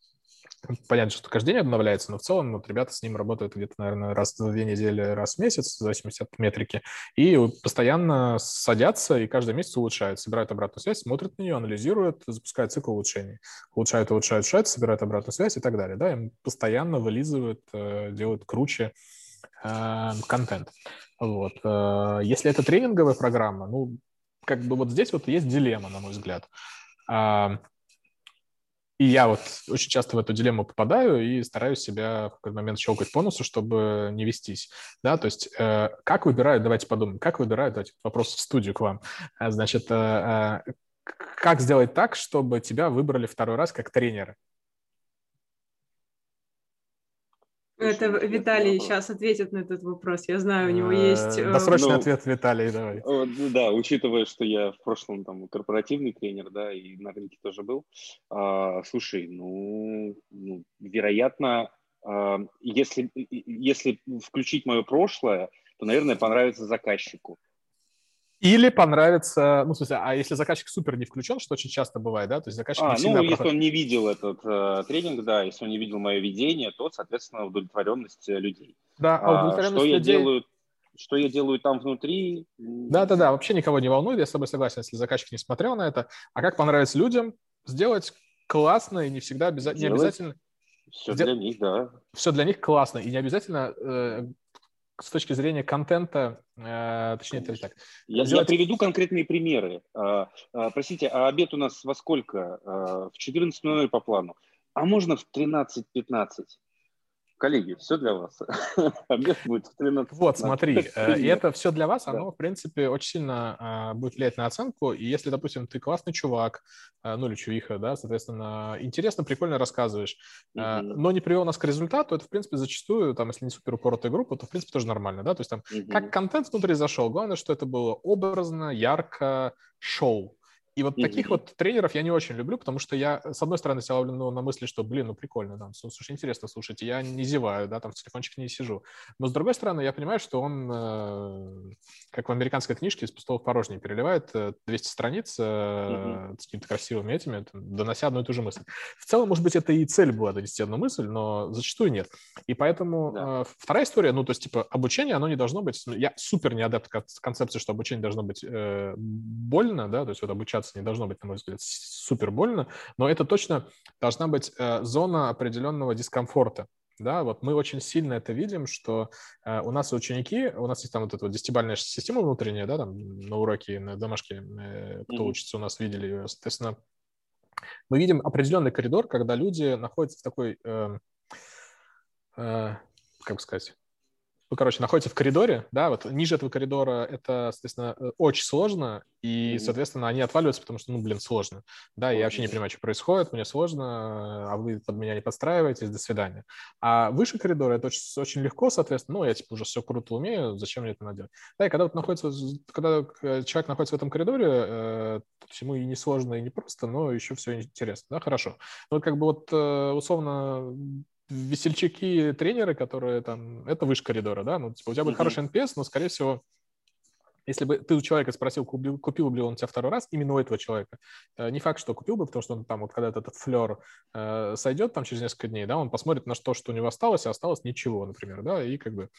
Понятно, что каждый день обновляется, но в целом вот ребята с ним работают где-то, наверное, раз в две недели, раз в месяц, в зависимости от метрики, и постоянно садятся и каждый месяц улучшают, собирают обратную связь, смотрят на нее, анализируют, запускают цикл улучшений. Улучшают, улучшают, улучшают, собирают обратную связь и так далее. Да, им постоянно вылизывают, делают круче контент. Вот. Э, если это тренинговая программа, ну, как бы вот здесь вот есть дилемма, на мой взгляд а, и я вот очень часто в эту дилемму попадаю и стараюсь себя в какой-то момент щелкать по носу, чтобы не вестись. Да, то есть э, как выбирают, давайте подумаем, как выбирают, давайте вопрос в студию к вам. А, значит, э, э, как сделать так, чтобы тебя выбрали второй раз как тренера? Это Виталий сейчас ответит на этот вопрос. Я знаю, у него э, есть... Э, досрочный ну, ответ Виталий, давай. Да, учитывая, что я в прошлом там корпоративный тренер, да, и на рынке тоже был. А, слушай, ну, ну вероятно, а, если, если включить мое прошлое, то, наверное, понравится заказчику. Или понравится, ну, в смысле, а если заказчик супер не включен, что очень часто бывает, да, то есть заказчик а, не ну, если он не видел этот э, тренинг, да, если он не видел мое видение, то, соответственно, удовлетворенность э, людей. Да, а удовлетворенность а, что людей... я делаю, что я делаю там внутри... Да-да-да, вообще никого не волнует, я с тобой согласен, если заказчик не смотрел на это. А как понравится людям, сделать классно и не всегда обязательно, не обязательно Все для них, да. Все для них классно. И не обязательно э, с точки зрения контента, э, точнее, это так. Я, сделать... я приведу конкретные примеры. А, а, простите, а обед у нас во сколько? А, в 14.00 по плану. А можно в 13.15? Коллеги, все для вас. Обед будет в 13. Вот, смотри, э, и это все для вас, оно, в принципе, очень сильно а, будет влиять на оценку. И если, допустим, ты классный чувак, э, ну или чувиха, да, соответственно, интересно, прикольно рассказываешь, mm-hmm. но не привел нас к результату, это, в принципе, зачастую, там, если не супер упоротая группа, то, в принципе, тоже нормально, да, то есть там, как контент внутри зашел, главное, что это было образно, ярко, шоу, и вот mm-hmm. таких вот тренеров я не очень люблю, потому что я, с одной стороны, себя ловлю ну, на мысли, что, блин, ну прикольно, да, слушай, интересно слушать, я не зеваю, да, там в телефончик не сижу. Но с другой стороны, я понимаю, что он, э, как в американской книжке, из пустого в порожнее переливает 200 э, страниц э, mm-hmm. с какими-то красивыми этими, там, донося одну и ту же мысль. В целом, может быть, это и цель была донести одну мысль, но зачастую нет. И поэтому э, вторая история, ну, то есть, типа, обучение, оно не должно быть... Ну, я супер не адепт концепции, что обучение должно быть э, больно, да, то есть вот обучаться не должно быть, на мой взгляд, супер больно, но это точно должна быть э, зона определенного дискомфорта. Да, вот мы очень сильно это видим, что э, у нас ученики, у нас есть там вот эта вот десятибальная система внутренняя, да, там на уроке, на домашке, э, кто mm-hmm. учится у нас, видели ее, соответственно, мы видим определенный коридор, когда люди находятся в такой, э, э, как сказать, ну, короче, находится в коридоре, да, вот ниже этого коридора это, соответственно, э, очень сложно, и, mm-hmm. соответственно, они отваливаются, потому что, ну, блин, сложно, да, я вообще не понимаю, что происходит, мне сложно, а вы под меня не подстраиваетесь, до свидания. А выше коридора это очень, очень легко, соответственно, ну, я, типа, уже все круто умею, зачем мне это надо делать? Да, и когда вот находится, когда э, человек находится в этом коридоре, э, ему и не сложно, и не просто, но еще все интересно, да, хорошо. Ну, как бы вот, э, условно, весельчаки, тренеры, которые там, это выше коридора, да, ну, типа, у тебя будет mm-hmm. хороший NPS, но, скорее всего, если бы ты у человека спросил, купил, купил бы он тебя второй раз, именно у этого человека, э, не факт, что купил бы, потому что он там, вот когда этот флер э, сойдет там через несколько дней, да, он посмотрит на то, что у него осталось, а осталось ничего, например, да, и как бы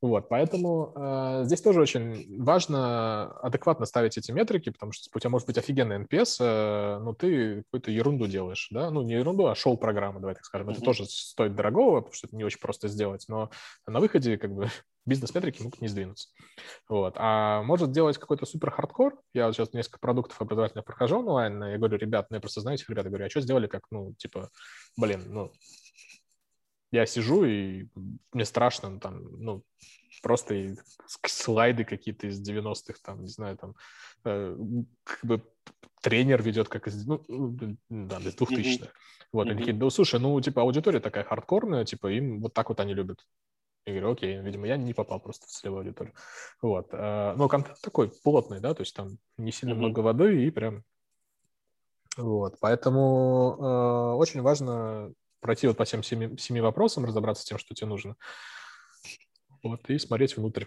вот, поэтому э, здесь тоже очень важно адекватно ставить эти метрики, потому что у тебя может быть офигенный NPS, э, но ты какую-то ерунду делаешь, да, ну не ерунду, а шоу-программа, давай так скажем, mm-hmm. это тоже стоит дорогого, потому что это не очень просто сделать, но на выходе как бы бизнес-метрики могут не сдвинуться. Вот. А может делать какой-то супер хардкор. Я вот сейчас несколько продуктов образовательных прохожу онлайн, и я говорю, ребят, ну я просто знаете, ребята, говорю, а что сделали, как, ну, типа, блин, ну, я сижу, и мне страшно, ну, там, ну, просто слайды какие-то из 90-х, там, не знаю, там, э, как бы тренер ведет как из, ну, да, из 2000-х. Mm-hmm. Вот, mm-hmm. они такие, да, слушай, ну, типа, аудитория такая хардкорная, типа, им вот так вот они любят. Я говорю, окей, видимо, я не попал просто в целевую аудиторию. Вот. А, но контент такой плотный, да, то есть там не сильно mm-hmm. много воды и прям... Вот, поэтому э, очень важно пройти вот по всем семи, семи вопросам, разобраться с тем, что тебе нужно. Вот, и смотреть внутрь.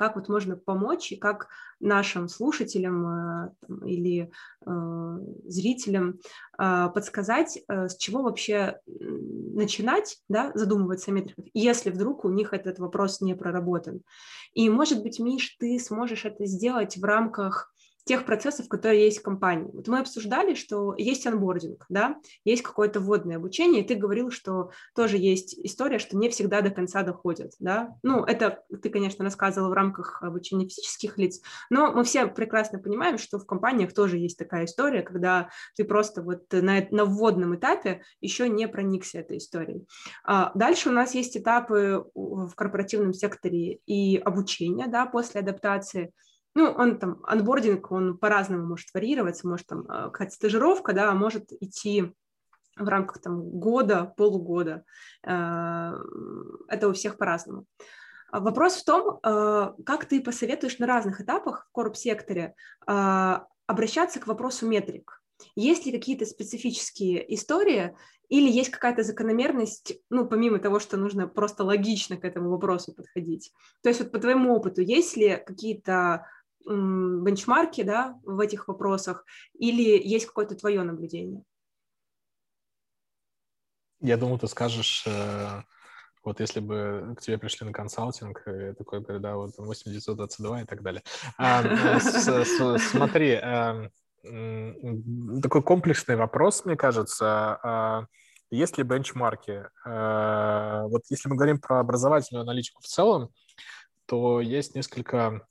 Как вот можно помочь и как нашим слушателям э, или э, зрителям э, подсказать, с чего вообще начинать, да, задумываться о метриках, если вдруг у них этот вопрос не проработан. И, может быть, Миш, ты сможешь это сделать в рамках тех процессов, которые есть в компании. Вот мы обсуждали, что есть анбординг, да, есть какое-то вводное обучение, и ты говорил, что тоже есть история, что не всегда до конца доходят, да. Ну, это ты, конечно, рассказывал в рамках обучения физических лиц, но мы все прекрасно понимаем, что в компаниях тоже есть такая история, когда ты просто вот на, на вводном этапе еще не проникся этой историей. А дальше у нас есть этапы в корпоративном секторе и обучения, да, после адаптации – ну, он там, анбординг, он по-разному может варьироваться, может там, а, какая-то стажировка, да, а может идти в рамках там года, полугода. Э, это у всех по-разному. Вопрос в том, как ты посоветуешь на разных этапах в корп-секторе обращаться к вопросу метрик. Есть ли какие-то специфические истории или есть какая-то закономерность, ну, помимо того, что нужно просто логично к этому вопросу подходить? То есть вот по твоему опыту, есть ли какие-то бенчмарки да, в этих вопросах, или есть какое-то твое наблюдение? Я думаю, ты скажешь, э, Вот если бы к тебе пришли на консалтинг, и такой, говорю, да, вот 8922 и так далее. А, э, смотри, эм, такой комплексный вопрос, мне кажется. А, есть ли бенчмарки? Э, вот если мы говорим про образовательную аналитику в целом, то есть несколько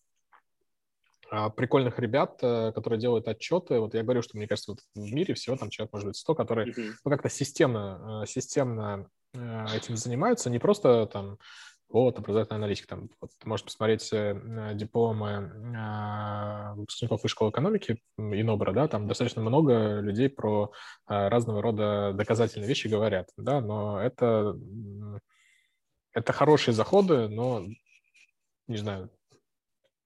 прикольных ребят, э, которые делают отчеты. Вот я говорю, что мне кажется, вот в мире всего там человек может быть 100, которые mm-hmm. ну, как-то системно, системно этим занимаются, не просто там вот, образовательная аналитика. Там, вот, можешь посмотреть э, дипломы э, выпускников из школы экономики и НОБРа, да, там достаточно много людей про э, разного рода доказательные вещи говорят, да, но это, это хорошие заходы, но, не знаю,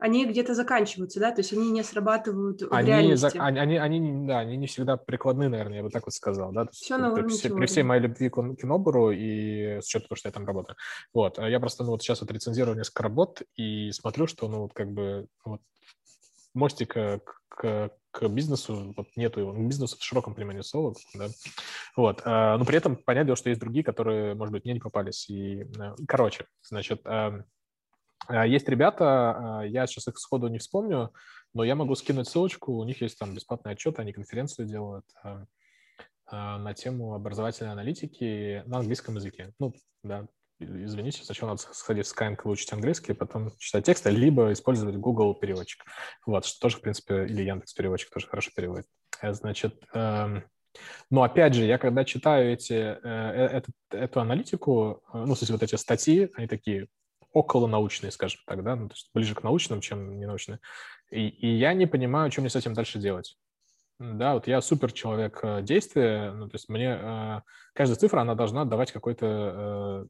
они где-то заканчиваются, да, то есть они не срабатывают в они, реальности. За, они, они, они, да, они не всегда прикладны, наверное, я бы так вот сказал, да. Все на при, при, при всей моей любви к кинобору и с учетом того, что я там работаю. Вот, а я просто, ну, вот сейчас вот рецензирую несколько работ и смотрю, что, ну, вот как бы, вот, мостика к, к бизнесу, вот нету его, ну, бизнесу в широком понимании слова, да, вот, а, но при этом понятно, что есть другие, которые, может быть, мне не попались, и, э, короче, значит, а, есть ребята, а, я сейчас их сходу не вспомню, но я могу скинуть ссылочку, у них есть там бесплатный отчет, они конференцию делают а, на тему образовательной аналитики на английском языке. Ну, да, извините, сначала надо сходить в Skyeng выучить английский, потом читать тексты, либо использовать Google переводчик. Вот, что тоже, в принципе, или Яндекс переводчик тоже хорошо переводит. Э, значит, эм, но опять же, я когда читаю эти, э, э, эту, эту аналитику, ну, в смысле, вот эти статьи, они такие около научные, скажем так, да, ну, то есть ближе к научным, чем не научные. И, и я не понимаю, что мне с этим дальше делать. Да, вот я супер человек э, действия, ну, то есть мне э, каждая цифра, она должна давать какое-то э,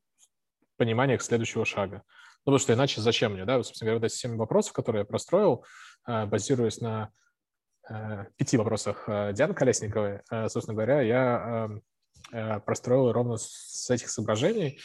понимание к следующего шага. Ну, потому что иначе зачем мне, да, собственно говоря, вот эти семь вопросов, которые я простроил, э, базируясь на э, пяти вопросах э, Дианы Колесниковой, э, собственно говоря, я э, э простроил ровно с этих соображений,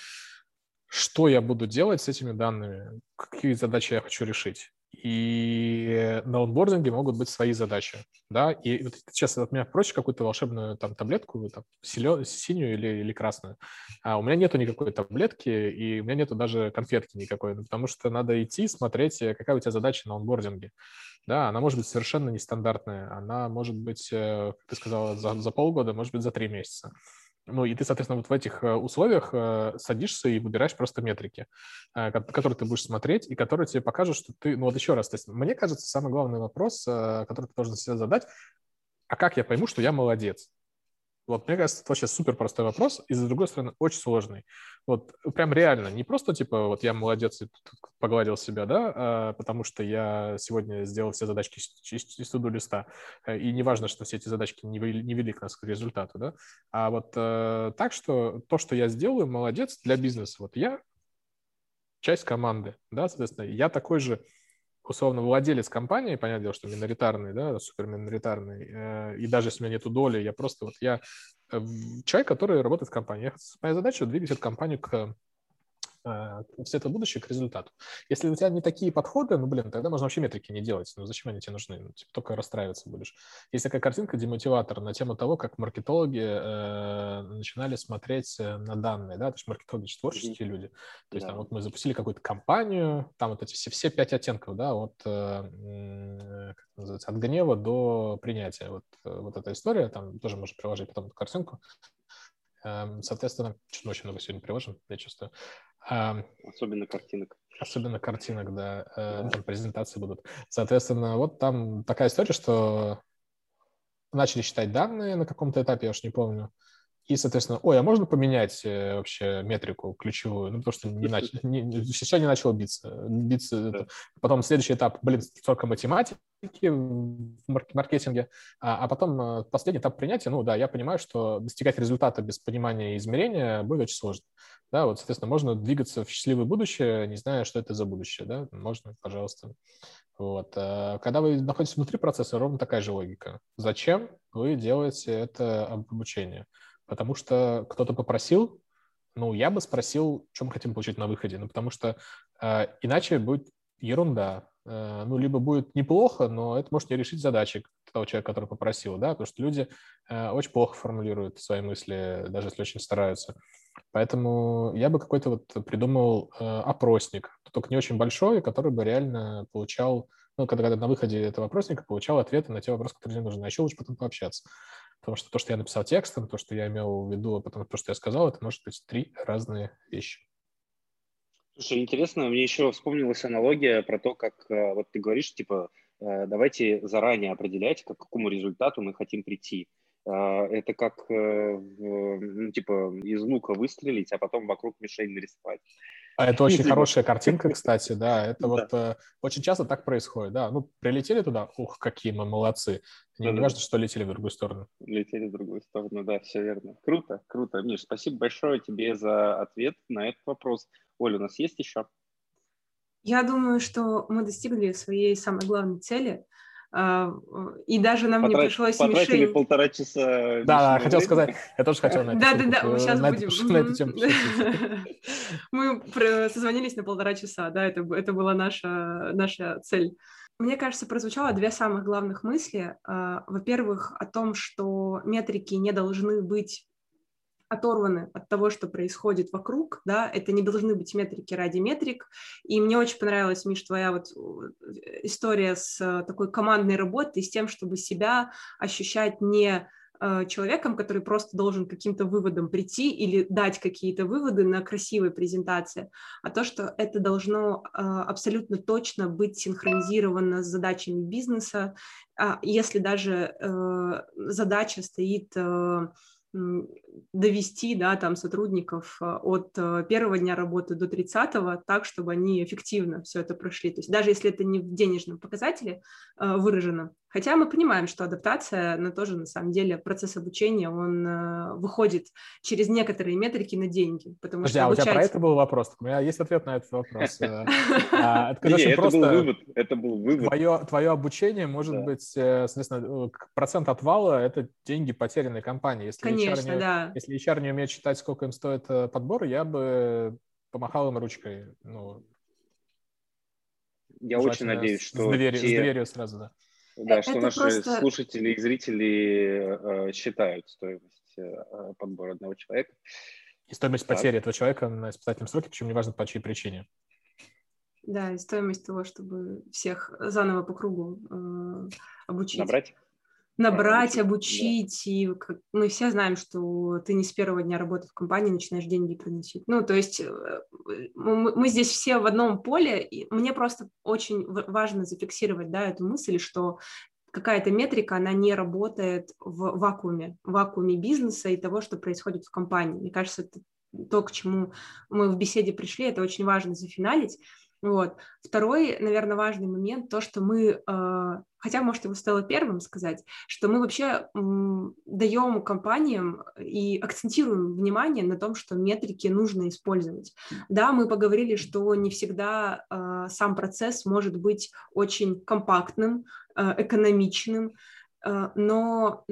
что я буду делать с этими данными, какие задачи я хочу решить. И на онбординге могут быть свои задачи, да, и вот сейчас от меня просишь какую-то волшебную там таблетку, там, синюю или, или красную, а у меня нету никакой таблетки, и у меня нету даже конфетки никакой, ну, потому что надо идти смотреть, э, какая у тебя задача на онбординге, да, она может быть совершенно нестандартная, она может быть, э, как ты сказала, за, за полгода, может быть, за три месяца. Ну, и ты, соответственно, вот в этих э, условиях э, садишься и выбираешь просто метрики, э, которые ты будешь смотреть и которые тебе покажут, что ты... Ну, вот еще раз, то есть мне кажется, самый главный вопрос, который ты должен себе задать, а как я пойму, что я молодец? Вот, мне кажется, это вообще супер простой вопрос, и, с другой стороны, очень сложный. Вот прям реально, не просто типа вот я молодец и погладил себя, да, а, потому что я сегодня сделал все задачки из туду листа, э, и неважно, что все эти задачки не вели, не вели к нас к результату, да, а вот э, так, что то, что я сделаю, молодец для бизнеса. Вот я часть команды, да, соответственно, я такой же условно владелец компании, понятное дело, что миноритарный, да, супер миноритарный, э, и даже если у меня нету доли, я просто вот я э, человек, который работает в компании. Моя задача двигать эту компанию к Э, светлое будущее к результату. Если у тебя не такие подходы, ну, блин, тогда можно вообще метрики не делать. Ну, зачем они тебе нужны? Ну, типа, только расстраиваться будешь. Есть такая картинка, демотиватор, на тему того, как маркетологи э, начинали смотреть э, на данные, да, то есть маркетологи же творческие mm-hmm. люди. То есть, да. там, вот мы запустили какую-то компанию, там вот эти все, все пять оттенков, да, от, э, как называется, от гнева до принятия. Вот, э, вот эта история, там тоже можно приложить потом эту картинку. Эм, соответственно, что-то очень много сегодня приложим, я чувствую. Особенно картинок. Особенно картинок, да. Э, там презентации будут. Соответственно, вот там такая история, что начали считать данные на каком-то этапе, я уж не помню. И, соответственно, ой, а можно поменять э, вообще метрику ключевую? Ну, потому что не нач... не, все не начало биться. биться да. Потом следующий этап, блин, только математики в маркетинге. А, а потом э, последний этап принятия, ну да, я понимаю, что достигать результата без понимания и измерения будет очень сложно. Да, вот, соответственно, можно двигаться в счастливое будущее, не зная, что это за будущее, да, можно, пожалуйста. Вот. А когда вы находитесь внутри процесса, ровно такая же логика. Зачем вы делаете это обучение? Потому что кто-то попросил, ну, я бы спросил, что мы хотим получить на выходе, ну, потому что э, иначе будет ерунда. Э, ну, либо будет неплохо, но это может не решить задачи того человека, который попросил, да, потому что люди э, очень плохо формулируют свои мысли, даже если очень стараются. Поэтому я бы какой-то вот придумал э, опросник, только не очень большой, который бы реально получал, ну, когда, когда на выходе этого опросника получал ответы на те вопросы, которые мне нужны. А еще лучше потом пообщаться. Потому что то, что я написал текстом, то, что я имел в виду, а потом то, что я сказал, это может быть три разные вещи. Слушай, интересно, мне еще вспомнилась аналогия про то, как э, вот ты говоришь, типа, э, давайте заранее определять, к какому результату мы хотим прийти. Э, это как, ну, типа, из лука выстрелить, а потом вокруг мишень нарисовать. А это очень хорошая картинка, кстати, да. Это вот очень часто так происходит, да. Ну, прилетели туда, ух, какие мы молодцы. Не, не важно, что летели в другую сторону. Летели в другую сторону, да, все верно. Круто, круто. Миш, спасибо большое тебе за ответ на этот вопрос. Оля, у нас есть еще? Я думаю, что мы достигли своей самой главной цели – а, и даже нам Потрат... не пришлось Потратили мишень... полтора часа. Да, хотел сказать, я тоже хотел на. Да, да, да, мы сейчас будем. На эту тему Мы созвонились на полтора часа, да, это, это была наша, наша цель. Мне кажется, прозвучало две самых главных мысли. А, во-первых, о том, что метрики не должны быть оторваны от того, что происходит вокруг, да, это не должны быть метрики ради метрик, и мне очень понравилась, Миш, твоя вот история с э, такой командной работой, с тем, чтобы себя ощущать не человеком, который просто должен каким-то выводом прийти или дать какие-то выводы на красивой презентации, а то, что это должно абсолютно точно быть синхронизировано с задачами бизнеса, а если даже задача стоит довести да, там, сотрудников а, от э, первого дня работы до 30 так, чтобы они эффективно все это прошли. То есть даже если это не в денежном показателе э, выражено, Хотя мы понимаем, что адаптация, она тоже на самом деле процесс обучения, он э, выходит через некоторые метрики на деньги. Потому Подожди, что обучать... а у тебя про это был вопрос? У меня есть ответ на этот вопрос. Э, а, это был вывод. Это был вывод. Твое обучение может быть, э, соответственно, процент отвала – это деньги потерянной компании. Конечно, да. Если HR не умеет считать, сколько им стоит подбор, я бы помахал им ручкой. Ну, я очень надеюсь, что... С дверью сразу, да. Да, что это наши просто... слушатели и зрители э, считают стоимость э, подбора одного человека. И стоимость так. потери этого человека на испытательном сроке, причем неважно по чьей причине. Да, и стоимость того, чтобы всех заново по кругу э, обучить. Набрать? Набрать, обучить, да. и мы все знаем, что ты не с первого дня работы в компании начинаешь деньги приносить. Ну, то есть э, мы здесь все в одном поле, и мне просто очень важно зафиксировать, да, эту мысль, что какая-то метрика, она не работает в вакууме, в вакууме бизнеса и того, что происходит в компании. Мне кажется, это то, к чему мы в беседе пришли, это очень важно зафиналить. Вот. Второй, наверное, важный момент, то, что мы, э, хотя, может, его стоило первым сказать, что мы вообще даем компаниям и акцентируем внимание на том, что метрики нужно использовать. Да, мы поговорили, что не всегда э, сам процесс может быть очень компактным, э, экономичным, но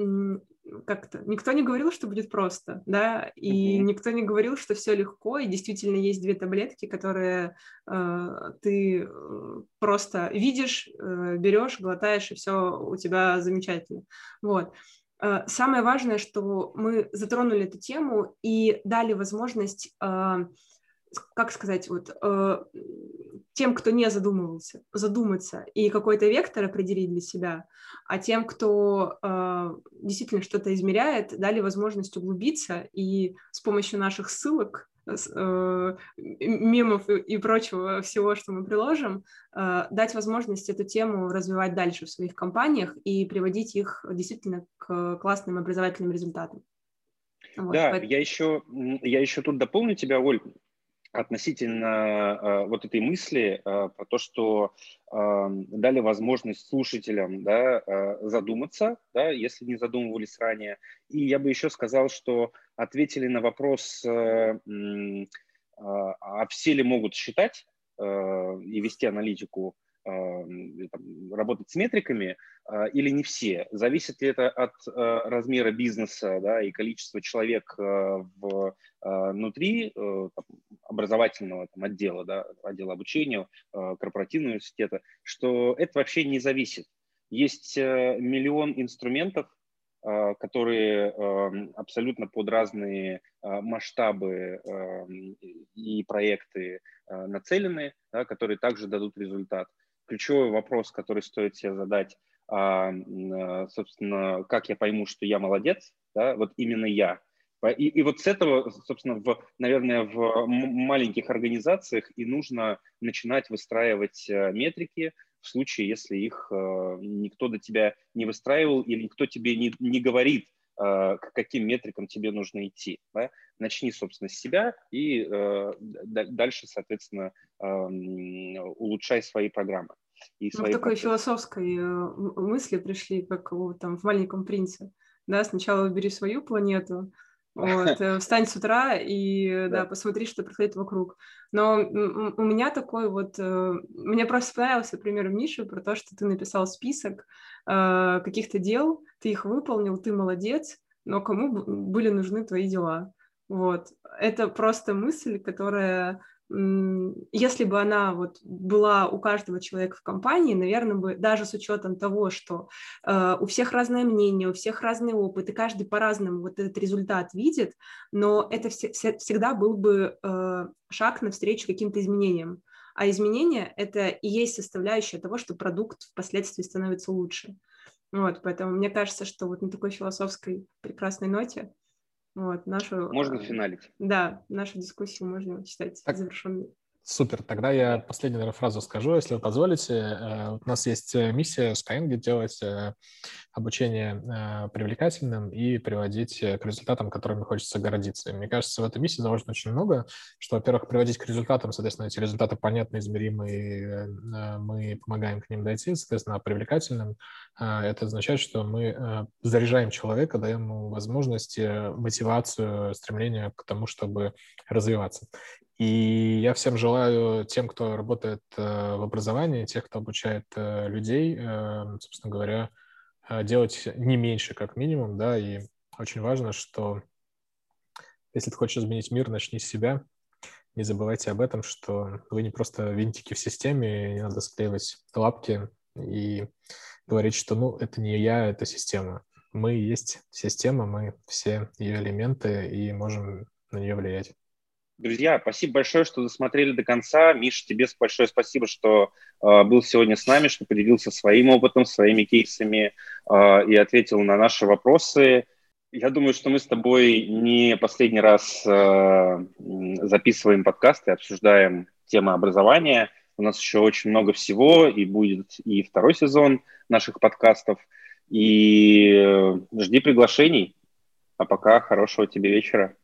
как-то никто не говорил, что будет просто, да, и mm-hmm. никто не говорил, что все легко, и действительно есть две таблетки, которые э, ты э, просто видишь, э, берешь, глотаешь, и все у тебя замечательно. Вот. Э, самое важное, что мы затронули эту тему и дали возможность э, как сказать, вот э, тем, кто не задумывался, задуматься и какой-то вектор определить для себя, а тем, кто э, действительно что-то измеряет, дали возможность углубиться и с помощью наших ссылок, э, мемов и, и прочего всего, что мы приложим, э, дать возможность эту тему развивать дальше в своих компаниях и приводить их действительно к классным образовательным результатам. Вот, да, поэтому... я еще, я еще тут дополню тебя, Оль, относительно э, вот этой мысли э, про то, что э, дали возможность слушателям да, э, задуматься, да, если не задумывались ранее. И я бы еще сказал, что ответили на вопрос, а все ли могут считать и вести аналитику там, работать с метриками а, или не все? Зависит ли это от а, размера бизнеса да, и количества человек в, внутри там, образовательного там, отдела, да, отдела обучения, корпоративного университета, что это вообще не зависит. Есть миллион инструментов, которые эм, абсолютно под разные масштабы эм, и проекты нацелены, да, которые также дадут результат. Ключевой вопрос, который стоит себе задать, собственно, как я пойму, что я молодец, да, вот именно я, и, и вот с этого, собственно, в, наверное, в маленьких организациях и нужно начинать выстраивать э, метрики в случае, если их э, никто до тебя не выстраивал или никто тебе не, не говорит, к каким метрикам тебе нужно идти. Да? Начни, собственно, с себя и э, дальше, соответственно, э, улучшай свои программы. И Мы в такой философской э, мысли пришли, как там в «Маленьком принце». Да, сначала выбери свою планету, вот, э, встань с утра и, да, посмотри, что происходит вокруг. Но у меня такой вот... Э, мне просто понравился пример Миши про то, что ты написал список э, каких-то дел, ты их выполнил, ты молодец, но кому были нужны твои дела? Вот. Это просто мысль, которая если бы она вот была у каждого человека в компании, наверное, бы даже с учетом того, что э, у всех разное мнение, у всех разный опыт, и каждый по-разному вот этот результат видит, но это вс- всегда был бы э, шаг навстречу каким-то изменениям. А изменения — это и есть составляющая того, что продукт впоследствии становится лучше. Вот, поэтому мне кажется, что вот на такой философской прекрасной ноте вот, нашу... Можно финалить. Да, нашу дискуссию можно считать так, завершенной. Супер. Тогда я последнюю наверное, фразу скажу, если вы позволите. Э, у нас есть э, миссия Skyeng делать э, обучение привлекательным и приводить к результатам, которыми хочется гордиться. Мне кажется, в этой миссии заложено очень много, что, во-первых, приводить к результатам, соответственно, эти результаты понятны, измеримы, и мы помогаем к ним дойти, соответственно, а привлекательным это означает, что мы заряжаем человека, даем ему возможности, мотивацию, стремление к тому, чтобы развиваться. И я всем желаю, тем, кто работает э, в образовании, тех, кто обучает э, людей, э, собственно говоря, делать не меньше, как минимум, да, и очень важно, что если ты хочешь изменить мир, начни с себя. Не забывайте об этом, что вы не просто винтики в системе, не надо склеивать лапки и говорить, что, ну, это не я, это система. Мы есть система, мы все ее элементы и можем на нее влиять. Друзья, спасибо большое, что досмотрели до конца. Миша, тебе большое спасибо, что э, был сегодня с нами, что поделился своим опытом, своими кейсами э, и ответил на наши вопросы. Я думаю, что мы с тобой не последний раз э, записываем подкасты, обсуждаем темы образования. У нас еще очень много всего, и будет и второй сезон наших подкастов. И э, жди приглашений. А пока хорошего тебе вечера.